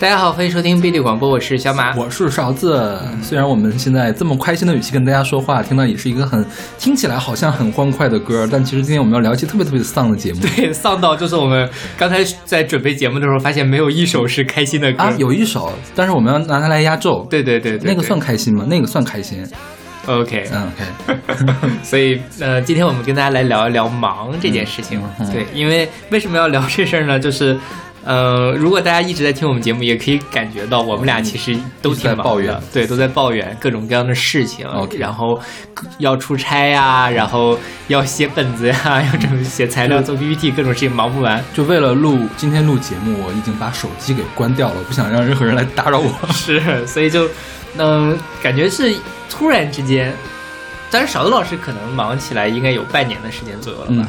大家好，欢迎收听贝利广播，我是小马，我是勺子。虽然我们现在这么开心的语气跟大家说话，听到也是一个很听起来好像很欢快的歌，但其实今天我们要聊一期特别特别丧的节目。对，丧到就是我们刚才在准备节目的时候，发现没有一首是开心的歌啊，有一首，但是我们要拿它来压轴。对对对，那个算开心吗？那个算开心。OK，嗯 OK。所以呃，今天我们跟大家来聊一聊忙这件事情。对，因为为什么要聊这事儿呢？就是。呃，如果大家一直在听我们节目，也可以感觉到我们俩其实都挺抱怨，对，都在抱怨各种各样的事情。然后要出差呀，然后要写本子呀，要准备写材料、做 PPT，各种事情忙不完。就为了录今天录节目，我已经把手机给关掉了，不想让任何人来打扰我。是，所以就嗯，感觉是突然之间。但是勺子老师可能忙起来应该有半年的时间左右了吧？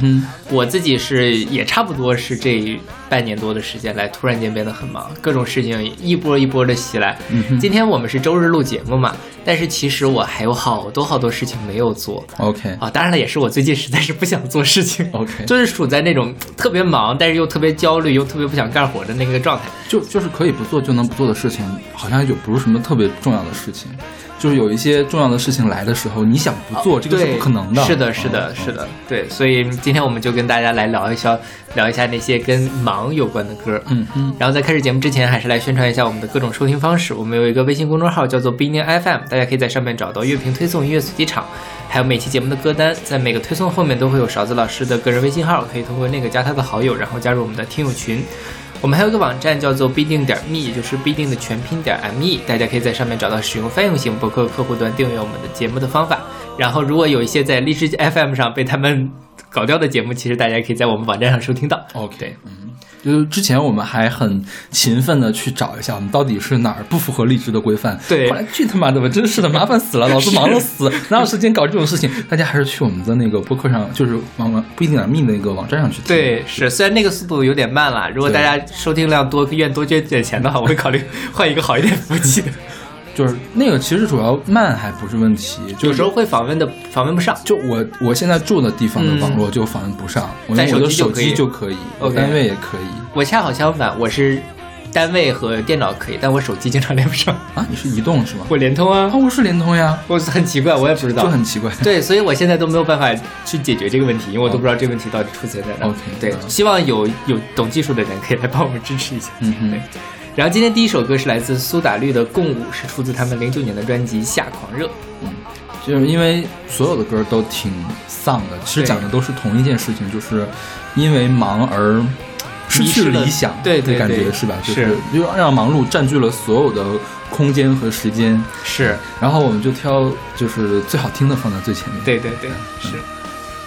我自己是也差不多是这半年多的时间来，突然间变得很忙，各种事情一波一波的袭来。今天我们是周日录节目嘛，但是其实我还有好多好多事情没有做。OK 啊，当然了，也是我最近实在是不想做事情。OK，就是处在那种特别忙，但是又特别焦虑，又特别不想干活的那个状态。就就是可以不做就能不做的事情，好像就不是什么特别重要的事情。就是有一些重要的事情来的时候，你想不做，这个是不可能的。是的，是的，是的，对。所以今天我们就跟大家来聊一下，聊一下那些跟忙有关的歌。嗯嗯。然后在开始节目之前，还是来宣传一下我们的各种收听方式。我们有一个微信公众号叫做不一定 FM，大家可以在上面找到乐评推送、音乐随机场，还有每期节目的歌单。在每个推送后面都会有勺子老师的个人微信号，可以通过那个加他的好友，然后加入我们的听友群。我们还有一个网站叫做必定点 me，就是必定的全拼点 me，大家可以在上面找到使用泛用型博客客户端订阅我们的节目的方法。然后，如果有一些在荔枝 FM 上被他们搞掉的节目，其实大家可以在我们网站上收听到。OK，嗯。就是之前我们还很勤奋的去找一下，我们到底是哪儿不符合荔枝的规范。对，后来去他妈的吧，真是的，麻烦死了，老子忙得死，哪有时间搞这种事情？大家还是去我们的那个播客上，就是网网不一定点命的那个网站上去听。对，是，虽然那个速度有点慢了，如果大家收听量多，愿多捐点钱的话，我会考虑换一个好一点服务器的。就是那个，其实主要慢还不是问题，有时候会访问的访问不上。就我我现在住的地方的网络就访问不上，我用我的手机就可以，我单位也可以。我恰好相反，我是单位和电脑可以，但我手机经常连不上啊。你是移动是吗？我联通啊，我是联通呀。我很奇怪，我也不知道，就很奇怪。对，所以我现在都没有办法去解决这个问题，因为我都不知道这个问题到底出现在哪。OK，对，希望有有懂技术的人可以来帮我们支持一下。嗯嗯。然后今天第一首歌是来自苏打绿的《共舞》，是出自他们零九年的专辑《夏狂热》。嗯，就是因为所有的歌都挺丧的，其实讲的都是同一件事情，就是因为忙而失去理想，对对感觉是吧？就是就让忙碌占据了所有的空间和时间。是，然后我们就挑就是最好听的放在最前面。对对对，是。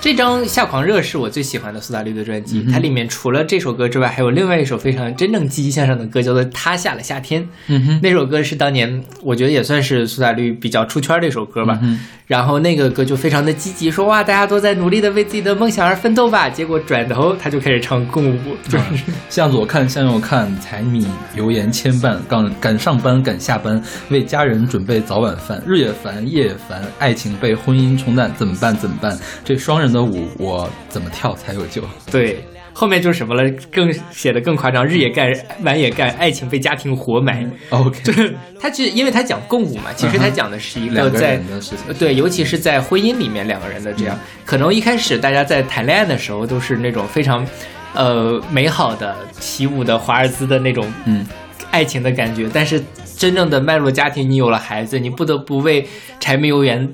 这张《夏狂热》是我最喜欢的苏打绿的专辑，它里面除了这首歌之外，还有另外一首非常真正积极向上的歌，叫做《他下了夏天》。嗯哼，那首歌是当年我觉得也算是苏打绿比较出圈的一首歌吧。然后那个歌就非常的积极，说哇，大家都在努力的为自己的梦想而奋斗吧。结果转头他就开始唱《共舞》，就是向左看，向右看，柴米油盐牵绊，赶赶上班，赶下班，为家人准备早晚饭，日也烦，夜也烦，爱情被婚姻冲淡，怎么办？怎么办？这双人的舞，我怎么跳才有救？对。后面就是什么了？更写的更夸张，日也干，晚也干，爱情被家庭活埋。OK，就是他其实因为他讲共舞嘛，其实他讲的是一个在对，尤其是在婚姻里面两个人的这样，可能一开始大家在谈恋爱的时候都是那种非常呃美好的起舞的华尔兹的那种嗯爱情的感觉，但是真正的迈入家庭，你有了孩子，你不得不为柴米油盐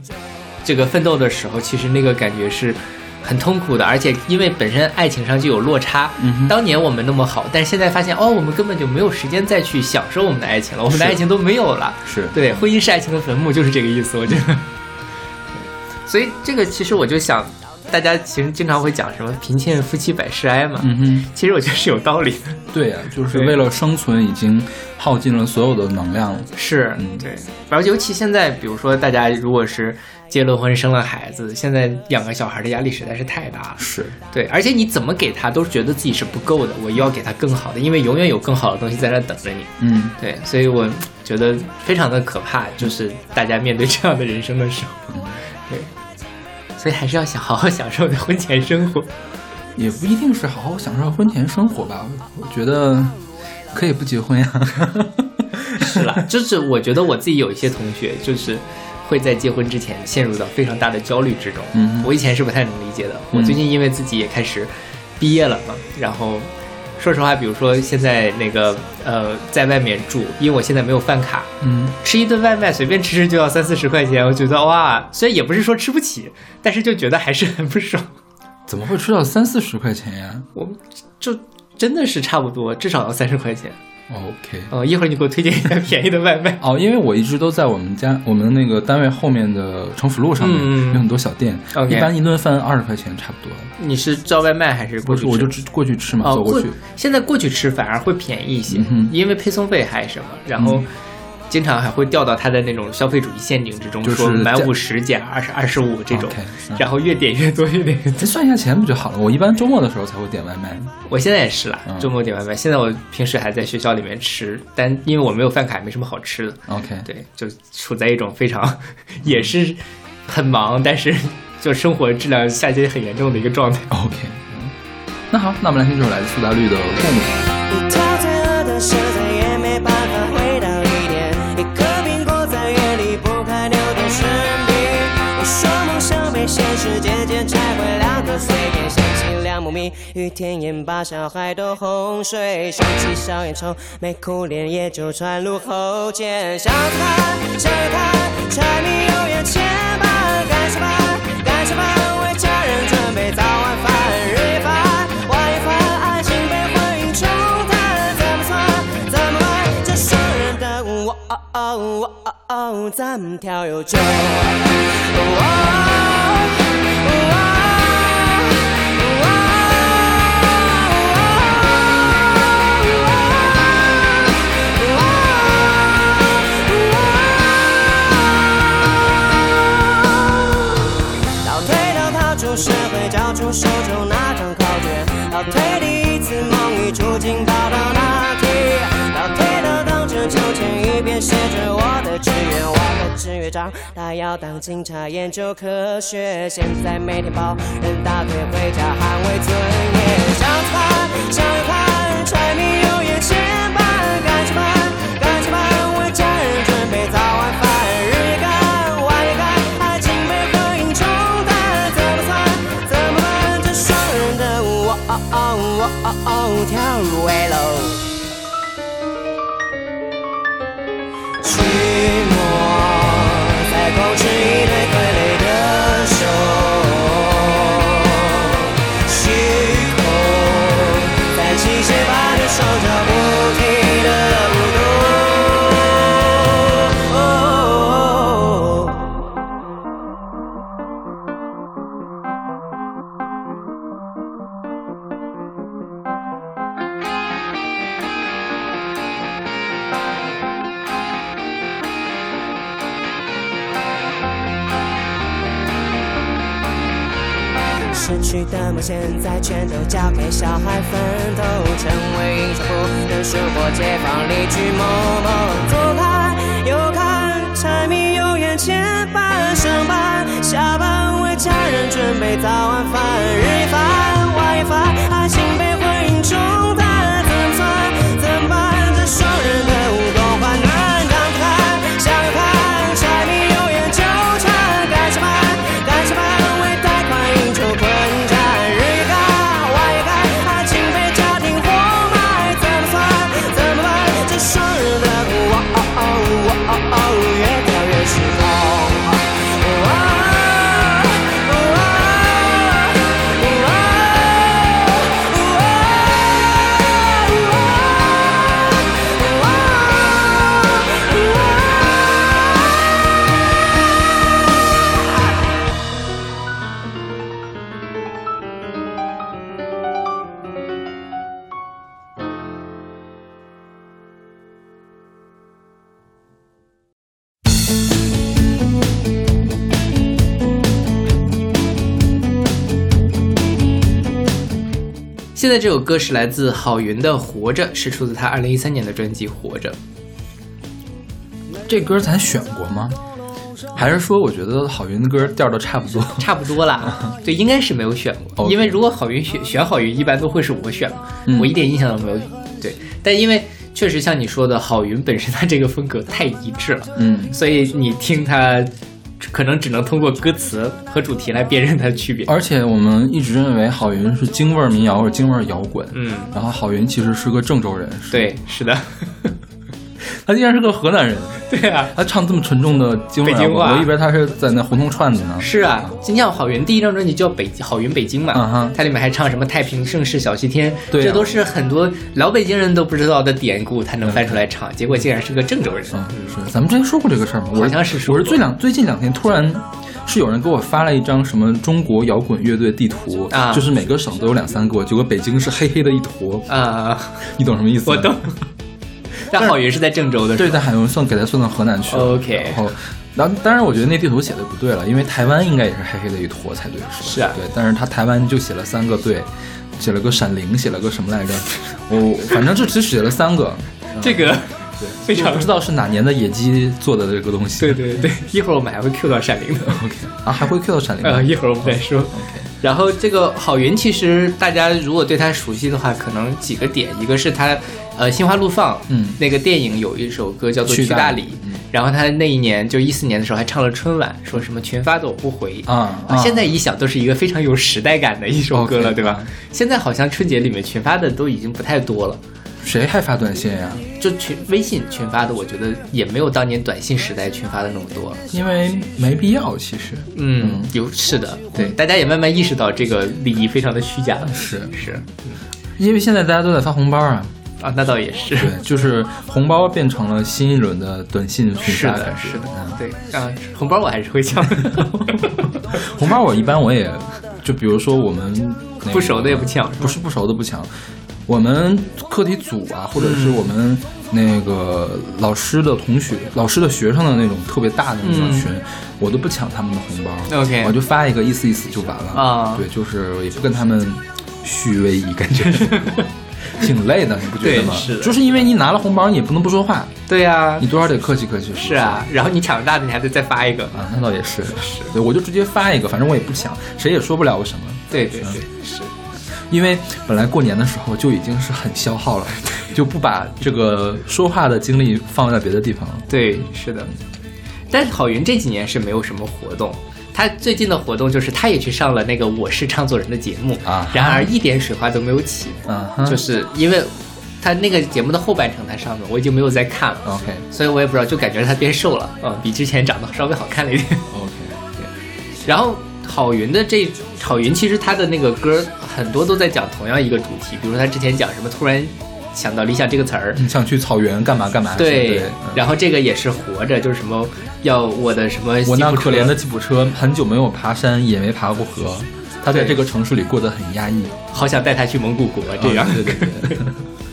这个奋斗的时候，其实那个感觉是。很痛苦的，而且因为本身爱情上就有落差。当年我们那么好，但是现在发现哦，我们根本就没有时间再去享受我们的爱情了，我们的爱情都没有了。是对，婚姻是爱情的坟墓，就是这个意思。我觉得，所以这个其实我就想，大家其实经常会讲什么“贫贱夫妻百事哀”嘛。嗯哼，其实我觉得是有道理的。对呀，就是为了生存，已经耗尽了所有的能量。是，嗯，对。而尤其现在，比如说大家如果是。结了婚生了孩子，现在养个小孩的压力实在是太大了。是对，而且你怎么给他都觉得自己是不够的，我又要给他更好的，因为永远有更好的东西在那等着你。嗯，对，所以我觉得非常的可怕，就是大家面对这样的人生的时候，对，所以还是要想好好享受的婚前生活，也不一定是好好享受婚前生活吧，我觉得。可以不结婚呀。是啦，就是我觉得我自己有一些同学，就是会在结婚之前陷入到非常大的焦虑之中。嗯我以前是不太能理解的。我最近因为自己也开始毕业了嘛，然后说实话，比如说现在那个呃，在外面住，因为我现在没有饭卡，嗯，吃一顿外卖随便吃吃就要三四十块钱，我觉得哇，虽然也不是说吃不起，但是就觉得还是很不爽。怎么会吃到三四十块钱呀我就真的是差不多，至少要三十块钱。？OK。呃，一会儿你给我推荐一下便宜的外卖。哦，因为我一直都在我们家我们那个单位后面的城府路上面、嗯有很多小店一般一顿饭二十块钱差不多。你是叫外卖还是过去吃？我就过去吃嘛，哦，走过去。现在过去吃反而会便宜一些，嗯因为配送费还是什么，然后嗯经常还会掉到他的那种消费主义陷阱之中，就是说买价五十减二十二十五这种然后越点越多，越点越多。再算一下钱不就好了？我一般周末的时候才会点外卖。我现在也是啦，嗯周末点外卖。现在我平时还在学校里面吃，但因为我没有饭卡，也没什么好吃的，OK，对，就处在一种非常也是很忙，但是就生活质量下降很严重的一个状态。OK，嗯，那好，那我们来听这首来自苏打绿的《共舞》。实渐渐拆毁，两个碎片想起两母蜜与田野，把小孩都洪水，想起小烟囱，没哭脸也就传入后肩。想看，想看，柴米油盐牵绊，干什么？干什么？为家人准备早晚饭，日一饭，晚一饭，爱情被婚姻冲淡，怎么算？怎么办？这双人的舞，哦哦哦哦哦，怎么跳又久？哦哦倒退到逃出社会，交出手中那张考卷；倒退第一次梦与处境跑到哪里？倒退到当成秋千，一边写着我的愿，我的志愿长他要当警察，研究科学。现在每天抱人大腿回家捍卫尊严。想看，想看，柴米油盐牵绊，干什么？干什么？为家人准备早晚饭，日也干，晚也干，爱情被婚姻冲淡，怎么算？怎么办？这双人的舞，跳入危楼。去现在全都交给小孩奋斗，成为英雄，不能生活解放，离去某某。左看右看，柴米油盐牵绊，上班下班为家人准备早晚饭，日一饭晚一饭，爱情被婚姻冲淡，怎么算？怎么办？这双人的舞现在这首歌是来自郝云的《活着》，是出自他二零一三年的专辑《活着》。这歌咱选过吗？还是说我觉得郝云的歌调都差不多？差不多啦，对，应该是没有选过因为如果郝云选选郝云，一般都会是我选我一点印象都没有。对，但因为确实像你说的，郝云本身他这个风格太一致了，嗯，所以你听他，可能只能通过歌词和主题来辨认它的区别。而且我们一直认为郝云是京味儿民谣或者京味儿摇滚，嗯，然后郝云其实是个郑州人，是对，是的，他竟然是个河南人，对啊，他唱这么纯正的京北京话我以为他是在那胡同串子呢。是啊。今天郝云第一张专辑叫《北郝云北京》嘛，嗯哼它里面还唱什么太平盛世小西天，对啊这都是很多老北京人都不知道的典故，他能翻出来唱，结果竟然是个郑州人。嗯，是，咱们之前说过这个事儿吗？我好像是说我是最两最近两天突然。是有人给我发了一张什么中国摇滚乐队地图啊就是每个省都有两三个，结果北京是黑黑的一坨，啊、你懂什么意思吗？我懂。但郝云是在郑州的，对，是吧但海云算给他送到河南去了。OK 然后，然后当然我觉得那地图写的不对了，因为台湾应该也是黑黑的一坨才对，是吧？是啊对，但是他台湾就写了三个对，写了个闪灵，写了个什么来着？我反正就只写了三个，这个对，非常不知道是哪年的野鸡做的这个东西。对对对，一会儿我们还会 Q 到闪灵的。OK 啊，还会 Q 到闪灵的。呃，一会儿我们再说。OK 然后这个郝云，其实大家如果对他熟悉的话，可能几个点，一个是他，呃，《心花怒放》嗯那个电影有一首歌叫做《去大理然后他那一年就一四年的时候还唱了春晚，说什么群发的我不回啊啊现在一想都是一个非常有时代感的一首歌了对吧啊？现在好像春节里面群发的都已经不太多了。谁还发短信呀？就群微信群发的，我觉得也没有当年短信时代群发的那么多。因为没必要，其实嗯，有是的，对，大家也慢慢意识到这个礼仪非常的虚假了。是是因为现在大家都在发红包啊。啊，那倒也是。对，就是红包变成了新一轮的短信群是的，发感觉是的嗯，对啊，红包我还是会抢，红包我一般我也，就比如说我们、那个不熟的也不抢，不是不熟的不抢，我们课题组啊，或者是我们那个老师的同学、老师的学生的那种特别大的那种群，我都不抢他们的红包。嗯 OK 我就发一个意思意思就完了。啊。对，就是也不跟他们虚伪一，感觉 挺累的，你不觉得吗？对是就是因为你拿了红包，你也不能不说话，对呀你，多少得客气客气。是啊，然后你抢大的，你还得再发一个，啊，那倒也是，是对，我就直接发一个，反正我也不抢，谁也说不了我什么。对对对，是，因为本来过年的时候就已经是很消耗了，就不把这个说话的精力放在别的地方了。对是的。但是郝云这几年是没有什么活动，他最近的活动就是他也去上了那个《我是唱作人》的节目啊然而一点水花都没有起，嗯哼，就是因为他那个节目的后半程他上的，我已经没有再看了。OK 所以我也不知道，就感觉他变瘦了，嗯，比之前长得稍微好看了一点。OK，对然后郝云的这郝云其实他的那个歌很多都在讲同样一个主题，比如说他之前讲什么突然想到理想这个词儿，你想去草原干嘛干嘛？对，然后这个也是活着，就是什么要我的什么我那可怜的吉普车很久没有爬山，也没爬过河，他在这个城市里过得很压抑。好想带他去蒙古国这样。啊对对对，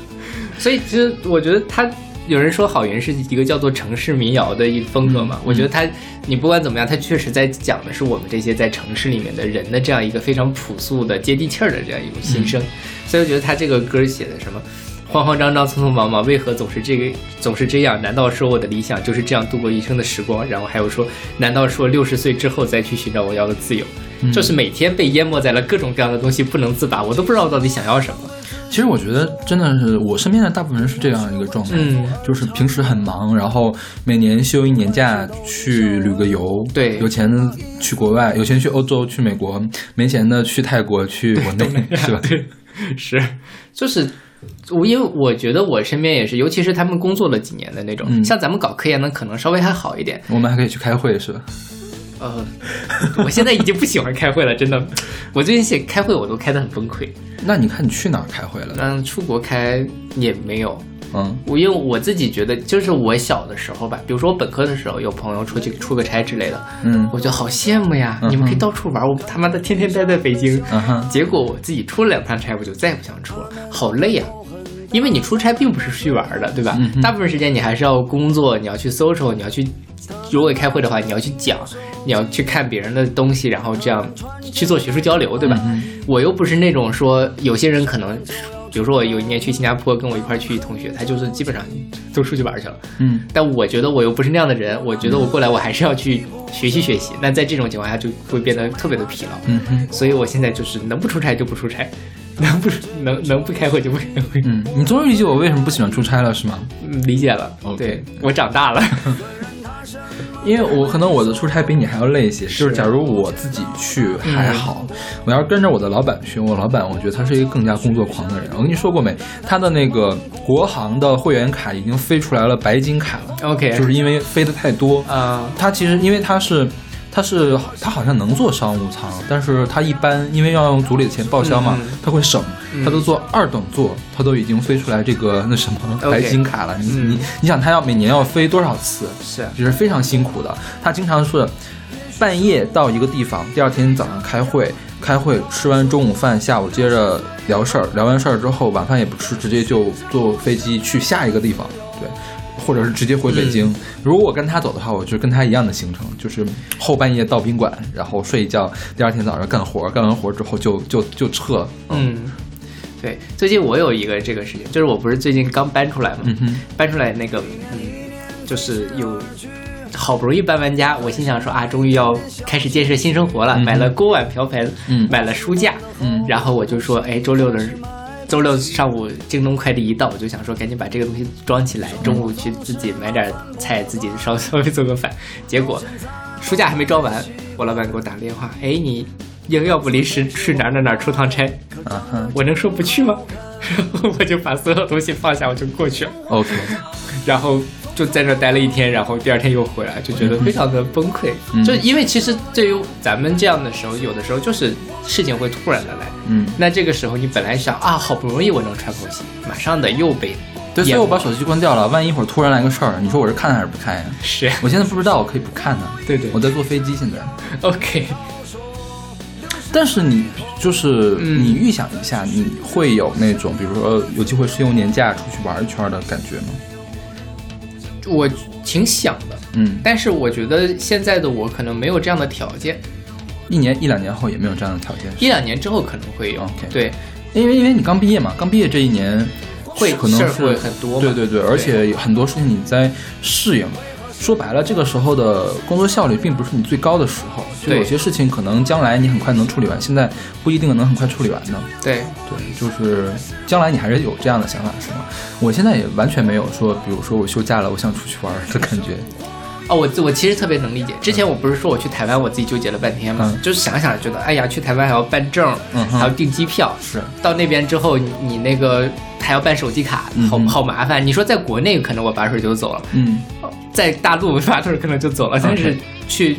所以其实我觉得他有人说郝云是一个叫做城市民谣的一风格嘛，嗯我觉得他你不管怎么样，他确实在讲的是我们这些在城市里面的人的这样一个非常朴素的接地气儿的这样一种心声，所以我觉得他这个歌写的什么。慌慌张张、匆匆忙忙，为何总是这个总是这样？难道说我的理想就是这样度过一生的时光？然后还有说，难道说六十岁之后再去寻找我要的自由？就是每天被淹没在了各种各样的东西，不能自拔，我都不知道我到底想要什么。其实我觉得真的是我身边的大部分人是这样一个状态，嗯就是平时很忙，然后每年休一年假去旅个游，对有钱去国外，有钱去欧洲、去美国，没钱的去泰国、去国内，是吧？对，是，就是我，因为我觉得我身边也是，尤其是他们工作了几年的那种，嗯像咱们搞科研的，可能稍微还好一点。我们还可以去开会，是吧？呃，我现在已经不喜欢开会了，真的。我最近写开会，我都开得很崩溃。那你看你去哪儿开会了？嗯，出国开也没有。嗯我因为我自己觉得，就是我小的时候吧，比如说我本科的时候，有朋友出去出个差之类的，嗯我就好羡慕呀！嗯你们可以到处玩，我他妈的天天待在北京。结果我自己出了两趟差，我就再也不想出了，好累啊！因为你出差并不是去玩的，对吧？嗯大部分时间你还是要工作，你要去 social，你要去，如果开会的话，你要去讲，你要去看别人的东西，然后这样去做学术交流，对吧？嗯我又不是那种说有些人可能。比如说我有一年去新加坡，跟我一块去同学，他就是基本上都出去玩去了。嗯但我觉得我又不是那样的人，我觉得我过来我还是要去学习学习。那在这种情况下就会变得特别的疲劳。嗯哼，所以我现在就是能不出差就不出差，能不能能不开会就不开会。嗯，你终于理解我为什么不喜欢出差了，是吗？嗯，理解了。对我长大了。因为我可能我的出差比你还要累一些，就是假如我自己去还好，我要是跟着我的老板去，我老板我觉得他是一个更加工作狂的人。我跟你说过没？他的那个国航的会员卡已经飞出来了白金卡了，OK，就是因为飞的太多。啊、他其实因为他是。他是他好像能坐商务舱，但是他一般因为要用组里的钱报销嘛，他会省，嗯他都坐二等座，他都已经飞出来这个那什么白金卡了。你嗯你你想他要每年要飞多少次？是也是非常辛苦的。他经常是半夜到一个地方，第二天早上开会，开会吃完中午饭，下午接着聊事儿，聊完事儿之后晚饭也不吃，直接就坐飞机去下一个地方，对。或者是直接回北京。如果我跟他走的话，我就跟他一样的行程，就是后半夜到宾馆，然后睡一觉，第二天早上干活，干完活之后就就就撤。嗯，对，最近我有一个这个事情，就是我不是最近刚搬出来嘛，嗯，搬出来那个，嗯，就是有好不容易搬完家，我心想说啊，终于要开始建设新生活了，嗯买了锅碗瓢盆，嗯买了书架，嗯然后我就说，哎，周六的。周六上午，京东快递一到，我就想说赶紧把这个东西装起来，中午去自己买点菜，自己稍稍微做个饭。结果书架还没装完，我老板给我打个电话，哎，你要要不临时去哪儿哪儿哪儿出趟差？啊哈我能说不去吗？然 后我就把所有东西放下，我就过去了，，OK，然后就在那待了一天，然后第二天又回来，就觉得非常的崩溃。嗯就因为其实对于咱们这样的时候，有的时候就是事情会突然的来。嗯，那这个时候你本来想啊，好不容易我能喘口气，马上的又被对，所以我把手机关掉了。万一一会儿突然来个事儿，你说我是看还是不看呀？是我现在不知道，我可以不看呢。对对我在坐飞机现在。OK，但是你就是嗯你预想一下，你会有那种比如说有机会是用年假出去玩一圈的感觉吗？我挺想的，嗯，但是我觉得现在的我可能没有这样的条件，一年一两年后也没有这样的条件，一两年之后可能会有。对，因为因为你刚毕业嘛，刚毕业这一年会可能是会很多对对对，而且很多事情你在适应。说白了，这个时候的工作效率并不是你最高的时候，就有些事情可能将来你很快能处理完，现在不一定能很快处理完的。对，对，就是将来你还是有这样的想法是吗？我现在也完全没有说，比如说我休假了，我想出去玩儿的感觉。哦，我我其实特别能理解。之前我不是说我去台湾，我自己纠结了半天嘛，嗯就是想想觉得，哎呀，去台湾还要办证，嗯还要订机票，是，到那边之后你你那个还要办手机卡，好好麻烦。你说在国内可能我拔腿就走了，嗯在大陆我拔腿可能就走了，但是去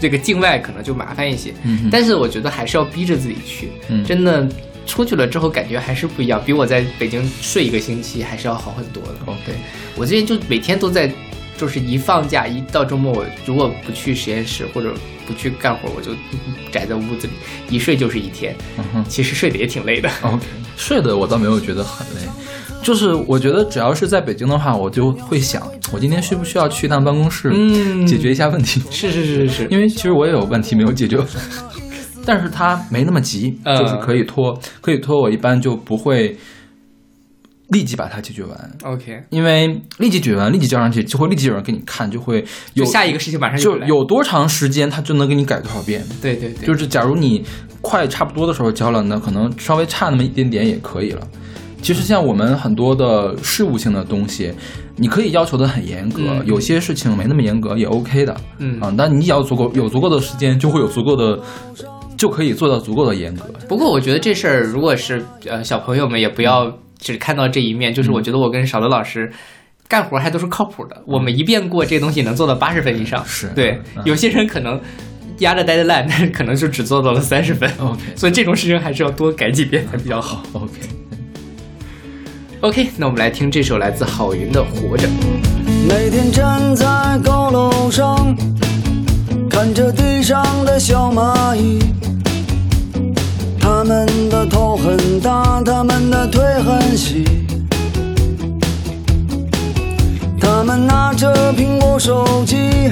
这个境外可能就麻烦一些。嗯，但是我觉得还是要逼着自己去，嗯真的出去了之后感觉还是不一样，比我在北京睡一个星期还是要好很多的。OK，我最近就每天都在，就是一放假一到周末，我如果不去实验室或者不去干活，我就宅在屋子里，一睡就是一天。其实睡得也挺累的。，OK，睡的我倒没有觉得很累，就是我觉得只要是在北京的话，我就会想，我今天需不需要去一趟办公室，嗯解决一下问题？是是是是是，因为其实我也有问题没有解决，但是他没那么急，嗯就是可以拖，可以拖。我一般就不会立即把它解决完，OK，因为立即解决完，立即交上去，就会立即有人给你看，就会有就下一个事情马上就来有多长时间，他就能给你改多少遍。对对对，就是假如你快差不多的时候交了，那可能稍微差那么一点点也可以了。其实像我们很多的事务性的东西，你可以要求的很严格，嗯有些事情没那么严格也 OK 的。嗯啊，但你只要足够有足够的时间，就会有足够的，就可以做到足够的严格。不过我觉得这事儿，如果是呃小朋友们，也不要只看到这一面。就是我觉得我跟少德老师干活还都是靠谱的，我们一遍过这东西能做到八十分以上。是对嗯，有些人可能压着待的烂，但是可能就只做到了三十分。OK 所以这种事情还是要多改几遍才比较好。OK，OK，那我们来听这首来自郝云的《活着》。每天站在高楼上，看着地上的小蚂蚁，它们的头很大，它们的腿很细，它们拿着苹果手机，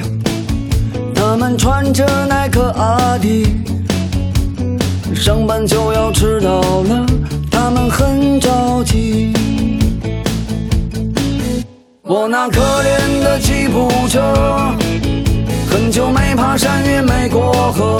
它们穿着耐克阿迪，上班就要迟到了，它们很着急。我那可怜的吉普车，很久没爬山也没过河。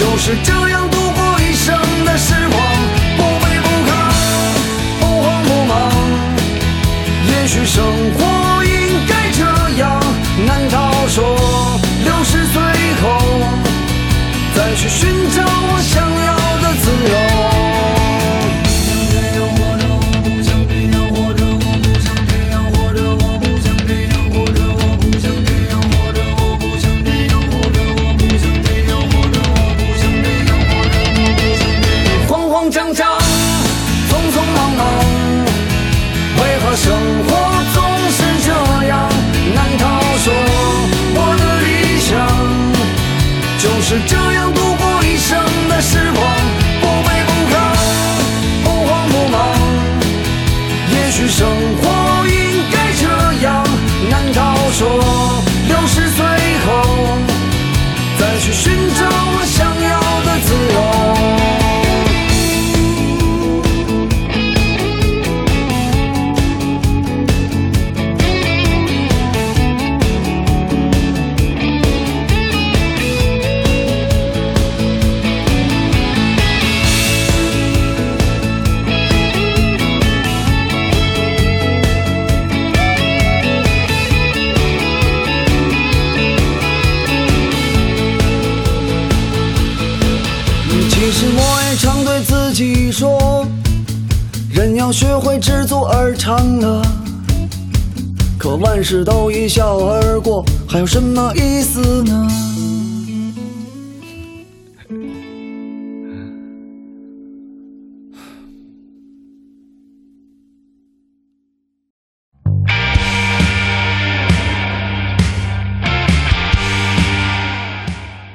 就是这知足而常乐。可万事都一笑而过，还有什么意思呢？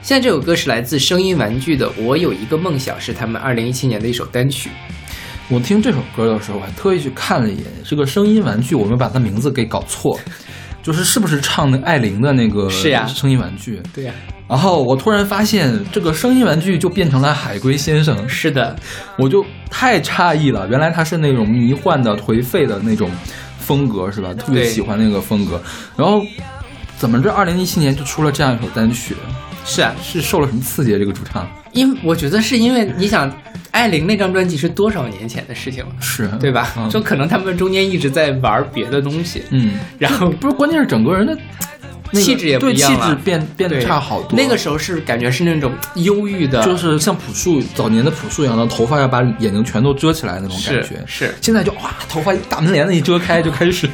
现在这首歌是来自声音玩具的《我有一个梦想》，是他们二零一七年的一首单曲。我听这首歌的时候，我还特意去看了一眼这个声音玩具，我们把它名字给搞错，就是是不是唱那艾琳的那个是呀声音玩具？对呀、然后我突然发现，这个声音玩具就变成了海龟先生，是的，我就太诧异了。原来他是那种迷幻的、颓废的那种风格，是吧？特别喜欢那个风格。然后怎么着二零一七年就出了这样一首单曲？是啊，是受了什么刺激啊？这个主唱因为我觉得是因为你想，艾琳那张专辑是多少年前的事情了，是对吧？嗯就可能他们中间一直在玩别的东西，嗯，然后不是，关键是整个人的那个气质也不对一样了气质变变得差好多。那个时候是感觉是那种忧郁的，就是像朴树早年的朴树一样的头发要把眼睛全都遮起来那种感觉。是。现在就哇，头发大门帘子一遮开就开始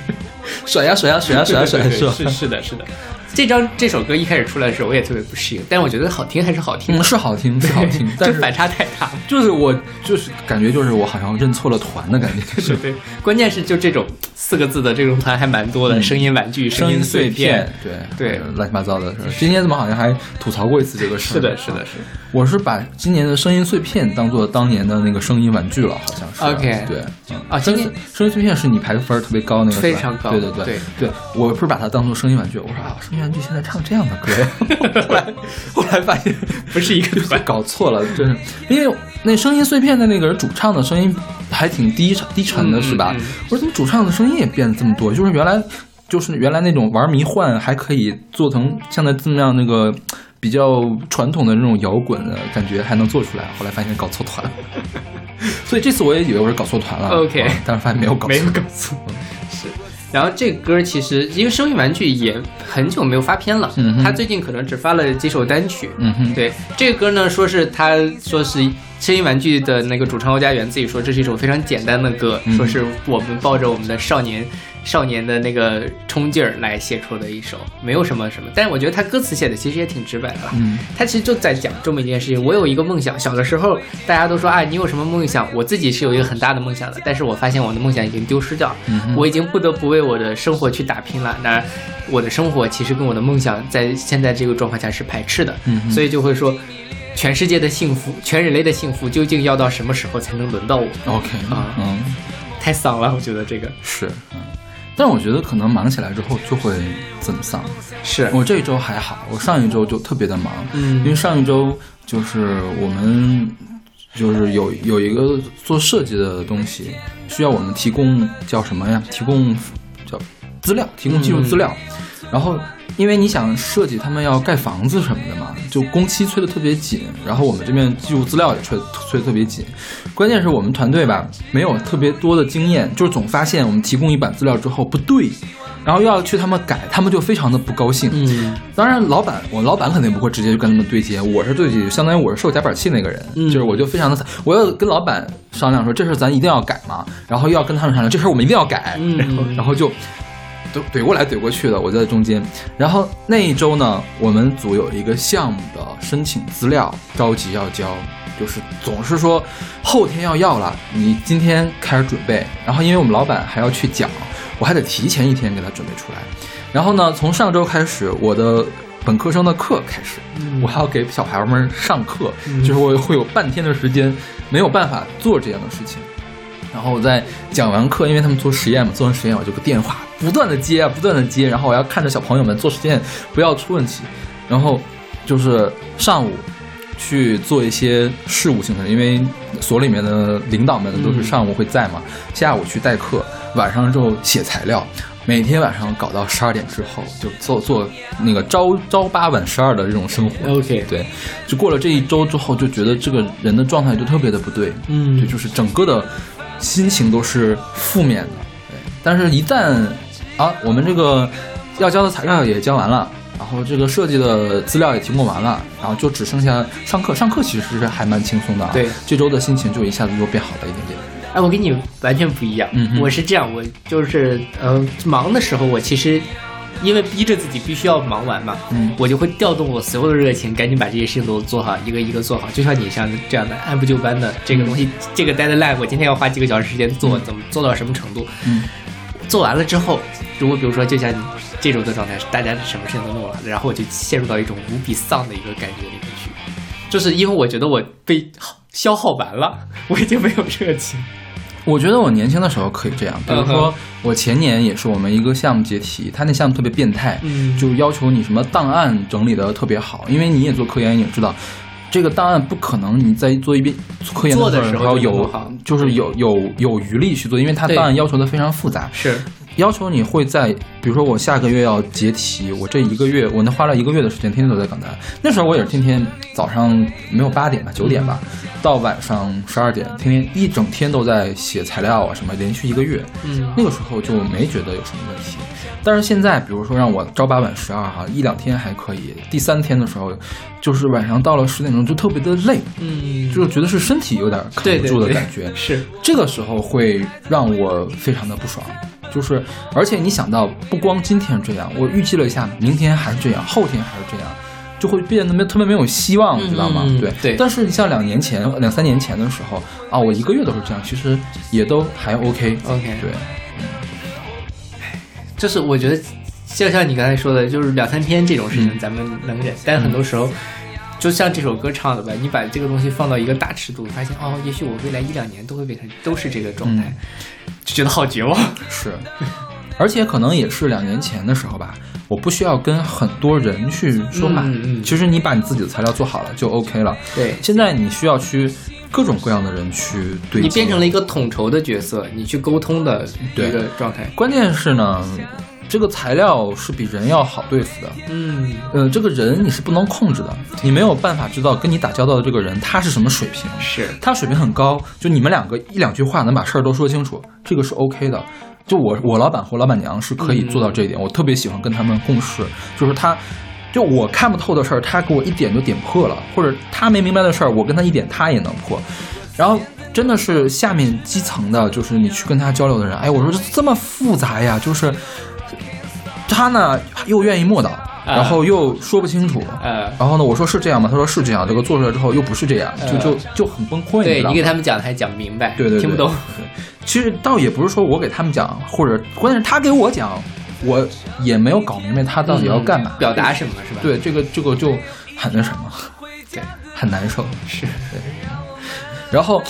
甩呀甩呀甩呀甩呀甩呀，是？是是的，是的。这张这首歌一开始出来的时候，我也特别不适应，但是我觉得好听还是好听是好听，是好听，但是反差太大。就是我就是感觉就是我好像认错了团的感觉，就是对，关键是就这种四个字的这种团还蛮多的，嗯声音玩具、声音碎片。，对对呃乱七八糟的事。今年怎么好像还吐槽过一次这个事？是的，是的，是的。我是把今年的声音碎片当做当年的那个声音玩具了，好像是。OK 对，嗯啊今年声音碎片是你排的分儿特别高那个，非常高对对对对对，我不是把它当做声音玩具，我说啊，声音玩具现在唱这样的歌，后来后来发现不是一个团。搞错了，真是，因为那声音碎片的那个人主唱的声音还挺低沉低沉的，嗯是吧？嗯嗯我说怎么主唱的声音也变得这么多？就是原来就是原来那种玩迷幻还可以做成像在这么样那个比较传统的那种摇滚的感觉还能做出来，后来发现搞错团，所以这次我也以为我是搞错团了 OK 啊但是发现没有搞错，没有搞错，是。然后这歌其实因为声音玩具也很久没有发片了，嗯他最近可能只发了几首单曲。嗯哼，对这个歌呢，说是他说是声音玩具的那个主唱欧家园自己说这是一首非常简单的歌，嗯。说是我们抱着我们的少年少年的那个冲劲儿来写出的一首，没有什么什么。但是我觉得他歌词写的其实也挺直白的吧，嗯他其实就在讲这么一件事情。我有一个梦想，小的时候大家都说啊，你有什么梦想？我自己是有一个很大的梦想的，但是我发现我的梦想已经丢失掉了，嗯我已经不得不为我的生活去打拼了。那我的生活其实跟我的梦想在现在这个状况下是排斥的，嗯所以就会说。全世界的幸福，全人类的幸福，究竟要到什么时候才能轮到我？，OK 啊嗯。太丧了，我觉得这个是，嗯，但我觉得可能忙起来之后就会怎么丧。是我这一周还好，我上一周就特别的忙，嗯因为上一周就是我们就是有有一个做设计的东西，需要我们提供叫什么呀？提供叫资料，提供技术资料，然后。因为你想设计，他们要盖房子什么的嘛，就工期催得特别紧，然后我们这边技术资料也催催得特别紧。关键是我们团队吧，没有特别多的经验，就是总发现我们提供一版资料之后不对，然后又要去他们改，他们就非常的不高兴。嗯当然，老板我老板肯定不会直接就跟他们对接，我是对接，相当于我是受夹板气那个人，嗯就是我就非常的，我要跟老板商量说这事儿咱一定要改嘛，然后又要跟他们商量这事儿我们一定要改，嗯然后然后就都怼过来怼过去的，我在中间。然后那一周呢，我们组有一个项目的申请资料着急要交，就是总是说后天要要了，你今天开始准备。然后因为我们老板还要去讲，我还得提前一天给他准备出来。然后呢，从上周开始，我的本科生的课开始，我还要给小孩们上课，就是我会有半天的时间没有办法做这样的事情。然后我在讲完课，因为他们做实验嘛，做完实验我就个电话不断的接啊，不断的接，然后我要看着小朋友们做实验不要出问题，然后就是上午去做一些事务性的，因为所里面的领导们都是上午会在嘛，下午去代课，晚上之后写材料。每天晚上搞到十二点之后，就做做那个朝朝八晚十二的这种生活。，OK，对，就过了这一周之后，就觉得这个人的状态就特别的不对，嗯对就是整个的心情都是负面的。对，但是一旦啊，我们这个要交的材料也交完了，然后这个设计的资料也提供完了，然后就只剩下上课。上课其实是还蛮轻松的啊。对这周的心情就一下子又变好了一点点。哎，我跟你完全不一样。嗯我是这样，我就是呃，忙的时候，我其实因为逼着自己必须要忙完嘛，嗯我就会调动我所有的热情，赶紧把这些事情都做好，一个一个做好。就像你像这样的按部就班的这个东西，这个 deadline，我今天要花几个小时时间做，怎么做到什么程度？嗯，做完了之后，如果比如说就像你这种的状态，大家什么事情都弄了，然后我就陷入到一种无比丧的一个感觉里面去，就是因为我觉得我被消耗完了，我已经没有热情。我觉得我年轻的时候可以这样，比如嗯说我前年也是我们一个项目解题，他那项目特别变态，嗯。就要求你什么档案整理的特别好，因为你也做科研，你也知道。这个档案不可能你在做一遍科研的时候有就是有有有余力去做，因为它档案要求的非常复杂，是，要求你会在，比如说我下个月要结题，我这一个月我能花了一个月的时间，天天都在赶单。那时候我也是天天早上没有八点吧，九点吧，到晚上十二点，天天一整天都在写材料啊什么，连续一个月。嗯那个时候就没觉得有什么问题。但是现在，比如说让我朝八晚十二哈，一两天还可以，第三天的时候，就是晚上到了十点钟就特别的累，嗯，就是觉得是身体有点扛不住的对对对感觉。是，这个时候会让我非常的不爽，就是而且你想到不光今天这样，我预计了一下，明天还是这样，后天还是这样。就会变得没特别没有希望，你知道吗？嗯对对但是你像两年前、两三年前的时候啊，我一个月都是这样，其实也都还 OK。OK 对，就是我觉得，就像你刚才说的，就是两三天这种事情嗯咱们能忍，但很多时候，就像这首歌唱的吧，你把这个东西放到一个大尺度，发现哦，也许我未来一两年都会变成都是这个状态，就觉得好绝望。是，而且可能也是两年前的时候吧，我不需要跟很多人去说话。嗯嗯其实你把你自己的材料做好了就 OK 了。对现在你需要去各种各样的人去对，你变成了一个统筹的角色，你去沟通的一个状态。关键是呢，这个材料是比人要好对付的。嗯，呃，这个人你是不能控制的，你没有办法知道跟你打交道的这个人他是什么水平。是他水平很高，就你们两个一两句话能把事儿都说清楚，这个是 OK 的。就我我老板和老板娘是可以做到这一点，我特别喜欢跟他们共事，就是他。就我看不透的事儿，他给我一点就点破了，或者他没明白的事儿，我跟他一点他也能破。然后真的是下面基层的，就是你去跟他交流的人，哎，我说这这么复杂呀，就是他呢又愿意默祷，然后又说不清楚，呃，然后呢，我说是这样吗？他说是这样。这个做出来之后又不是这样，就就就很崩溃。对你给他们讲的还讲不明白，对对对听不懂。其实倒也不是说我给他们讲，或者关键是他给我讲，我也没有搞明白他到底要干嘛，嗯表达什么是吧？对这个这个就很那什么，对，很难受。是然后，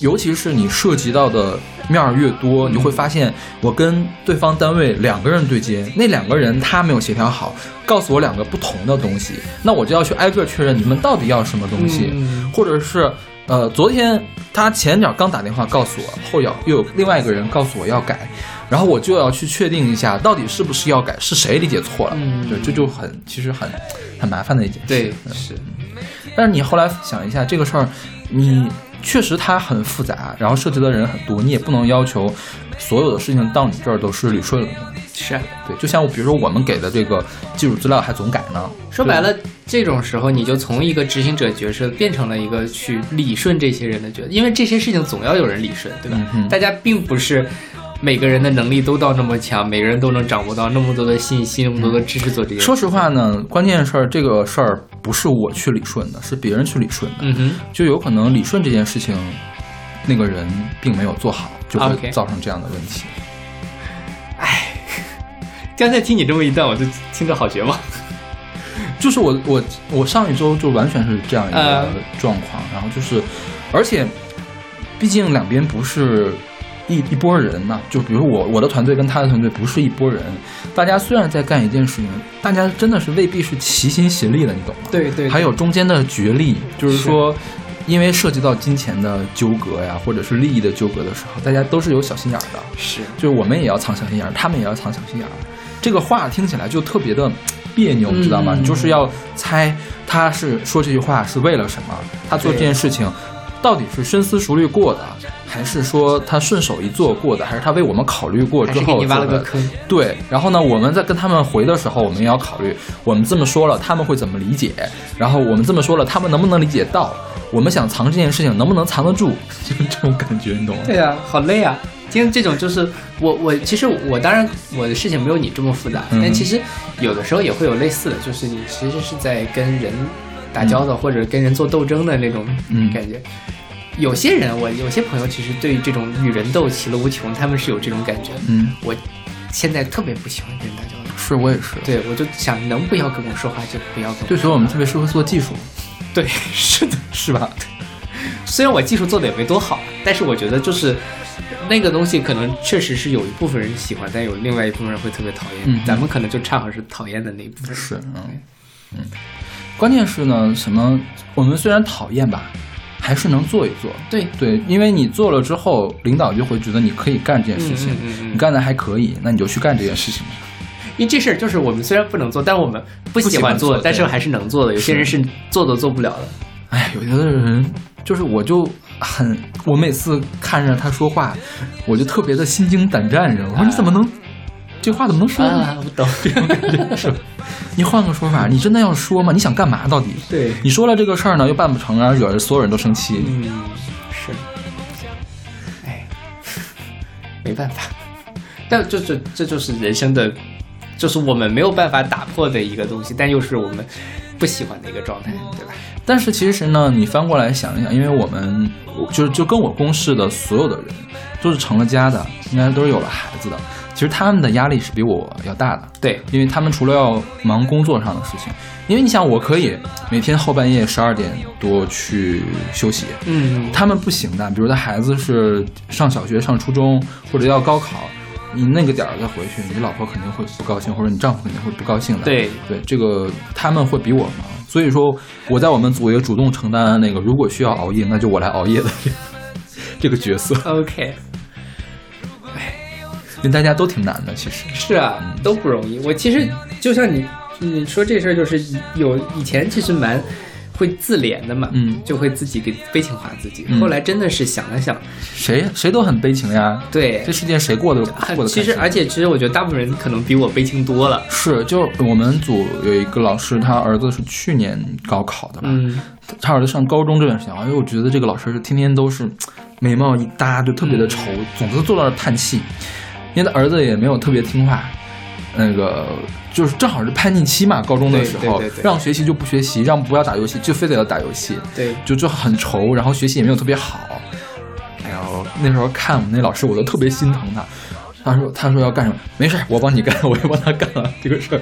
尤其是你涉及到的面儿越多，你会发现，我跟对方单位两个人对接，那两个人他没有协调好，告诉我两个不同的东西，那我就要去挨个确认你们到底要什么东西，嗯或者是。呃，昨天他前脚刚打电话告诉我，后脚又有另外一个人告诉我要改，然后我就要去确定一下到底是不是要改，是谁理解错了。嗯对，这就很其实很很麻烦的一件事。对嗯是，但是你后来想一下，这个事儿，你确实它很复杂，然后涉及的人很多，你也不能要求所有的事情到你这儿都是捋顺了的。是啊。对，就像我比如说我们给的这个技术资料还总改呢，说白了，这种时候你就从一个执行者角色变成了一个去理顺这些人的角色，因为这些事情总要有人理顺，对吧？嗯大家并不是每个人的能力都到那么强，每个人都能掌握到那么多的信息、那么多的知识做这些。说实话呢，关键事儿这个事儿不是我去理顺的，是别人去理顺的，嗯哼，就有可能理顺这件事情，那个人并没有做好，就会造成这样的问题。哎刚才听你这么一段，我就听着好绝望。就是我我我上一周就完全是这样一个呃状况，然后就是，而且毕竟两边不是一一拨人呐、就比如我我的团队跟他的团队不是一拨人，大家虽然在干一件事情，大家真的是未必是齐心协力的，你懂吗？对对还有中间的角力，就是说。因为涉及到金钱的纠葛呀，或者是利益的纠葛的时候，大家都是有小心眼儿的。是就是我们也要藏小心眼儿，他们也要藏小心眼儿。这个话听起来就特别的别扭，你知道吗？嗯你就是要猜他是说这句话是为了什么，他做这件事情到底是深思熟虑过的，还是说他顺手一做过的，还是他为我们考虑过之后挖了个坑。对，然后呢，我们在跟他们回的时候，我们也要考虑，我们这么说了，他们会怎么理解？然后我们这么说了，他们能不能理解到？我们想藏这件事情，能不能藏得住？就是这种感觉，你懂吗？对啊，好累啊！今天这种就是我我其实我当然我的事情没有你这么复杂，嗯但其实有的时候也会有类似的，就是你其实是在跟人打交道、或者跟人做斗争的那种嗯感觉。有些人，我有些朋友其实对于这种与人斗其乐无穷，他们是有这种感觉。嗯，我现在特别不喜欢跟人打交道，是我也是。对我就想能不要跟我说话就不要跟我说话。对，所以我们特别适合做技术，对是的，是吧？虽然我技术做的也没多好，但是我觉得就是那个东西可能确实是有一部分人喜欢，但有另外一部分人会特别讨厌。嗯咱们可能就恰好是讨厌的那一部分。是，嗯嗯。关键是呢，什么？我们虽然讨厌吧，还是能做一做。对对，因为你做了之后，领导就会觉得你可以干这件事情，你干的还可以，那你就去干这件事情。因为这事儿就是我们虽然不能做，但我们不喜欢做，欢做但是还是能做的。有些人是做都做不了的。哎，有的人就是我就很，我每次看着他说话，我就特别的心惊胆战，你知道吗？我说你怎么能，这话怎么能说呢？啊，我懂。是吧？你换个说法，你真的要说吗？你想干嘛？到底？对你说了这个事儿呢，又办不成，然后惹得所有人都生气。嗯，是。哎，没办法，但这这这就是人生的，就是我们没有办法打破的一个东西，但又是我们不喜欢的一个状态，对吧？但是其实呢，你翻过来想一想，因为我们就是就跟我公示的所有的人都是成了家的，应该都是有了孩子的。其实他们的压力是比我要大的，对，因为他们除了要忙工作上的事情，因为你想，我可以每天后半夜十二点多去休息，嗯，他们不行的。比如他孩子是上小学、上初中或者要高考，你那个点儿再回去，你老婆肯定会不高兴，或者你丈夫肯定会不高兴的。对。对，这个他们会比我忙，所以说我在我们组也主动承担那个如果需要熬夜，那就我来熬夜的这个角色，OK，因为大家都挺难的，其实。是啊，都不容易。我其实就像你你说这事儿，就是有以前其实蛮会自怜的嘛，嗯就会自己给悲情化自己。嗯后来真的是想了想，谁谁都很悲情呀，对这，世界谁过得很过得开心其实而且其实我觉得大部分人可能比我悲情多了。是，就我们组有一个老师，他儿子是去年高考的吧？嗯，他儿子上高中这段时间，哎呦，我觉得这个老师是天天都是眉毛一搭就特别的愁，嗯总是坐那儿叹气。因为他儿子也没有特别听话，那个就是正好是叛逆期嘛，高中的时候让学习就不学习，让不要打游戏就非得要打游戏，对，就就很愁，然后学习也没有特别好。那时候看我们那老师，我都特别心疼他。他说他说要干什么，没事，我帮你干，我也帮他干了这个事儿。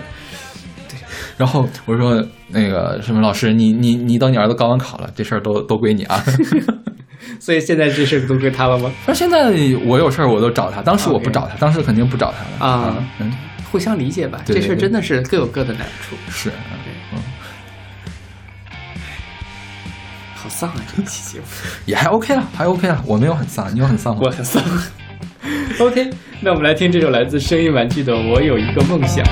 对，然后我说那个什么老师，你你你等你儿子高完考了，这事儿都都归你啊。所以现在这事儿都归他了吗？但现在我有事儿我都找他，当时我不找他，当时肯定不找他了啊嗯，互相理解吧，对对对这事儿真的是各有各的难处。是，嗯，好丧啊，这期节目，也还 OK 了，还 OK 了，我没有很丧，你有很丧吗我？很丧。OK，那我们来听这首来自声音玩具的《我有一个梦想》。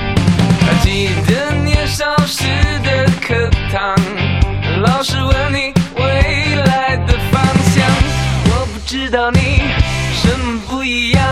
还记得年少时的课堂，老师问你知道你什么不一样，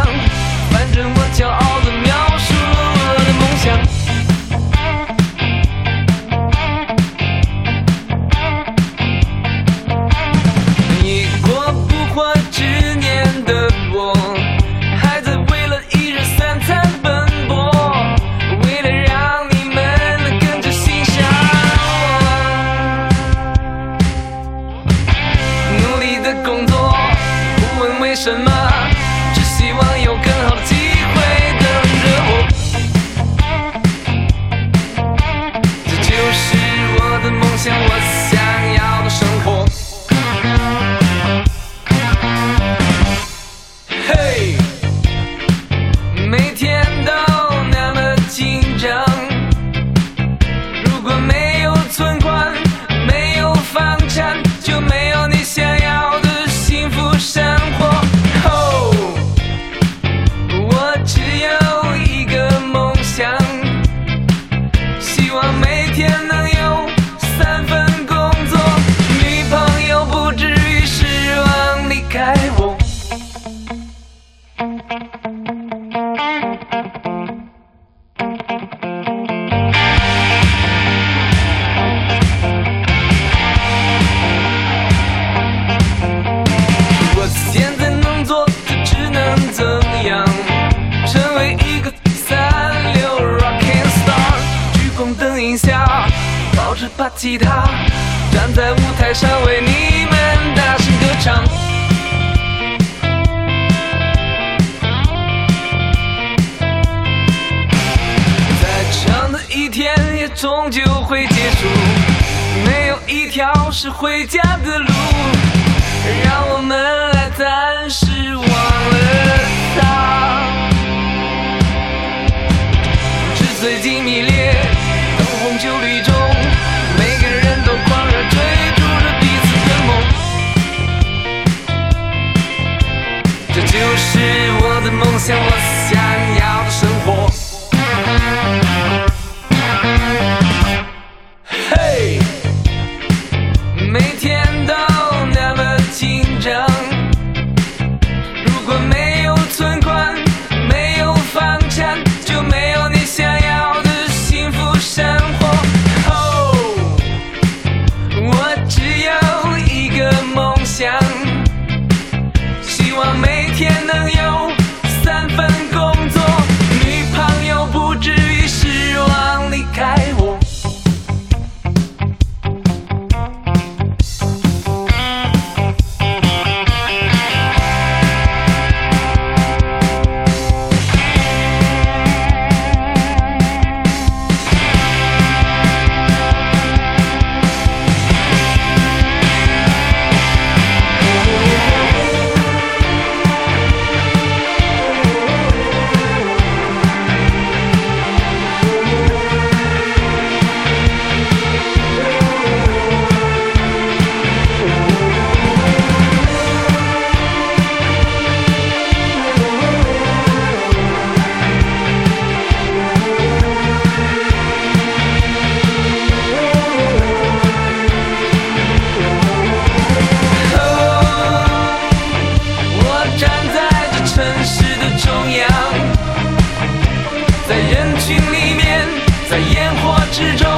至尊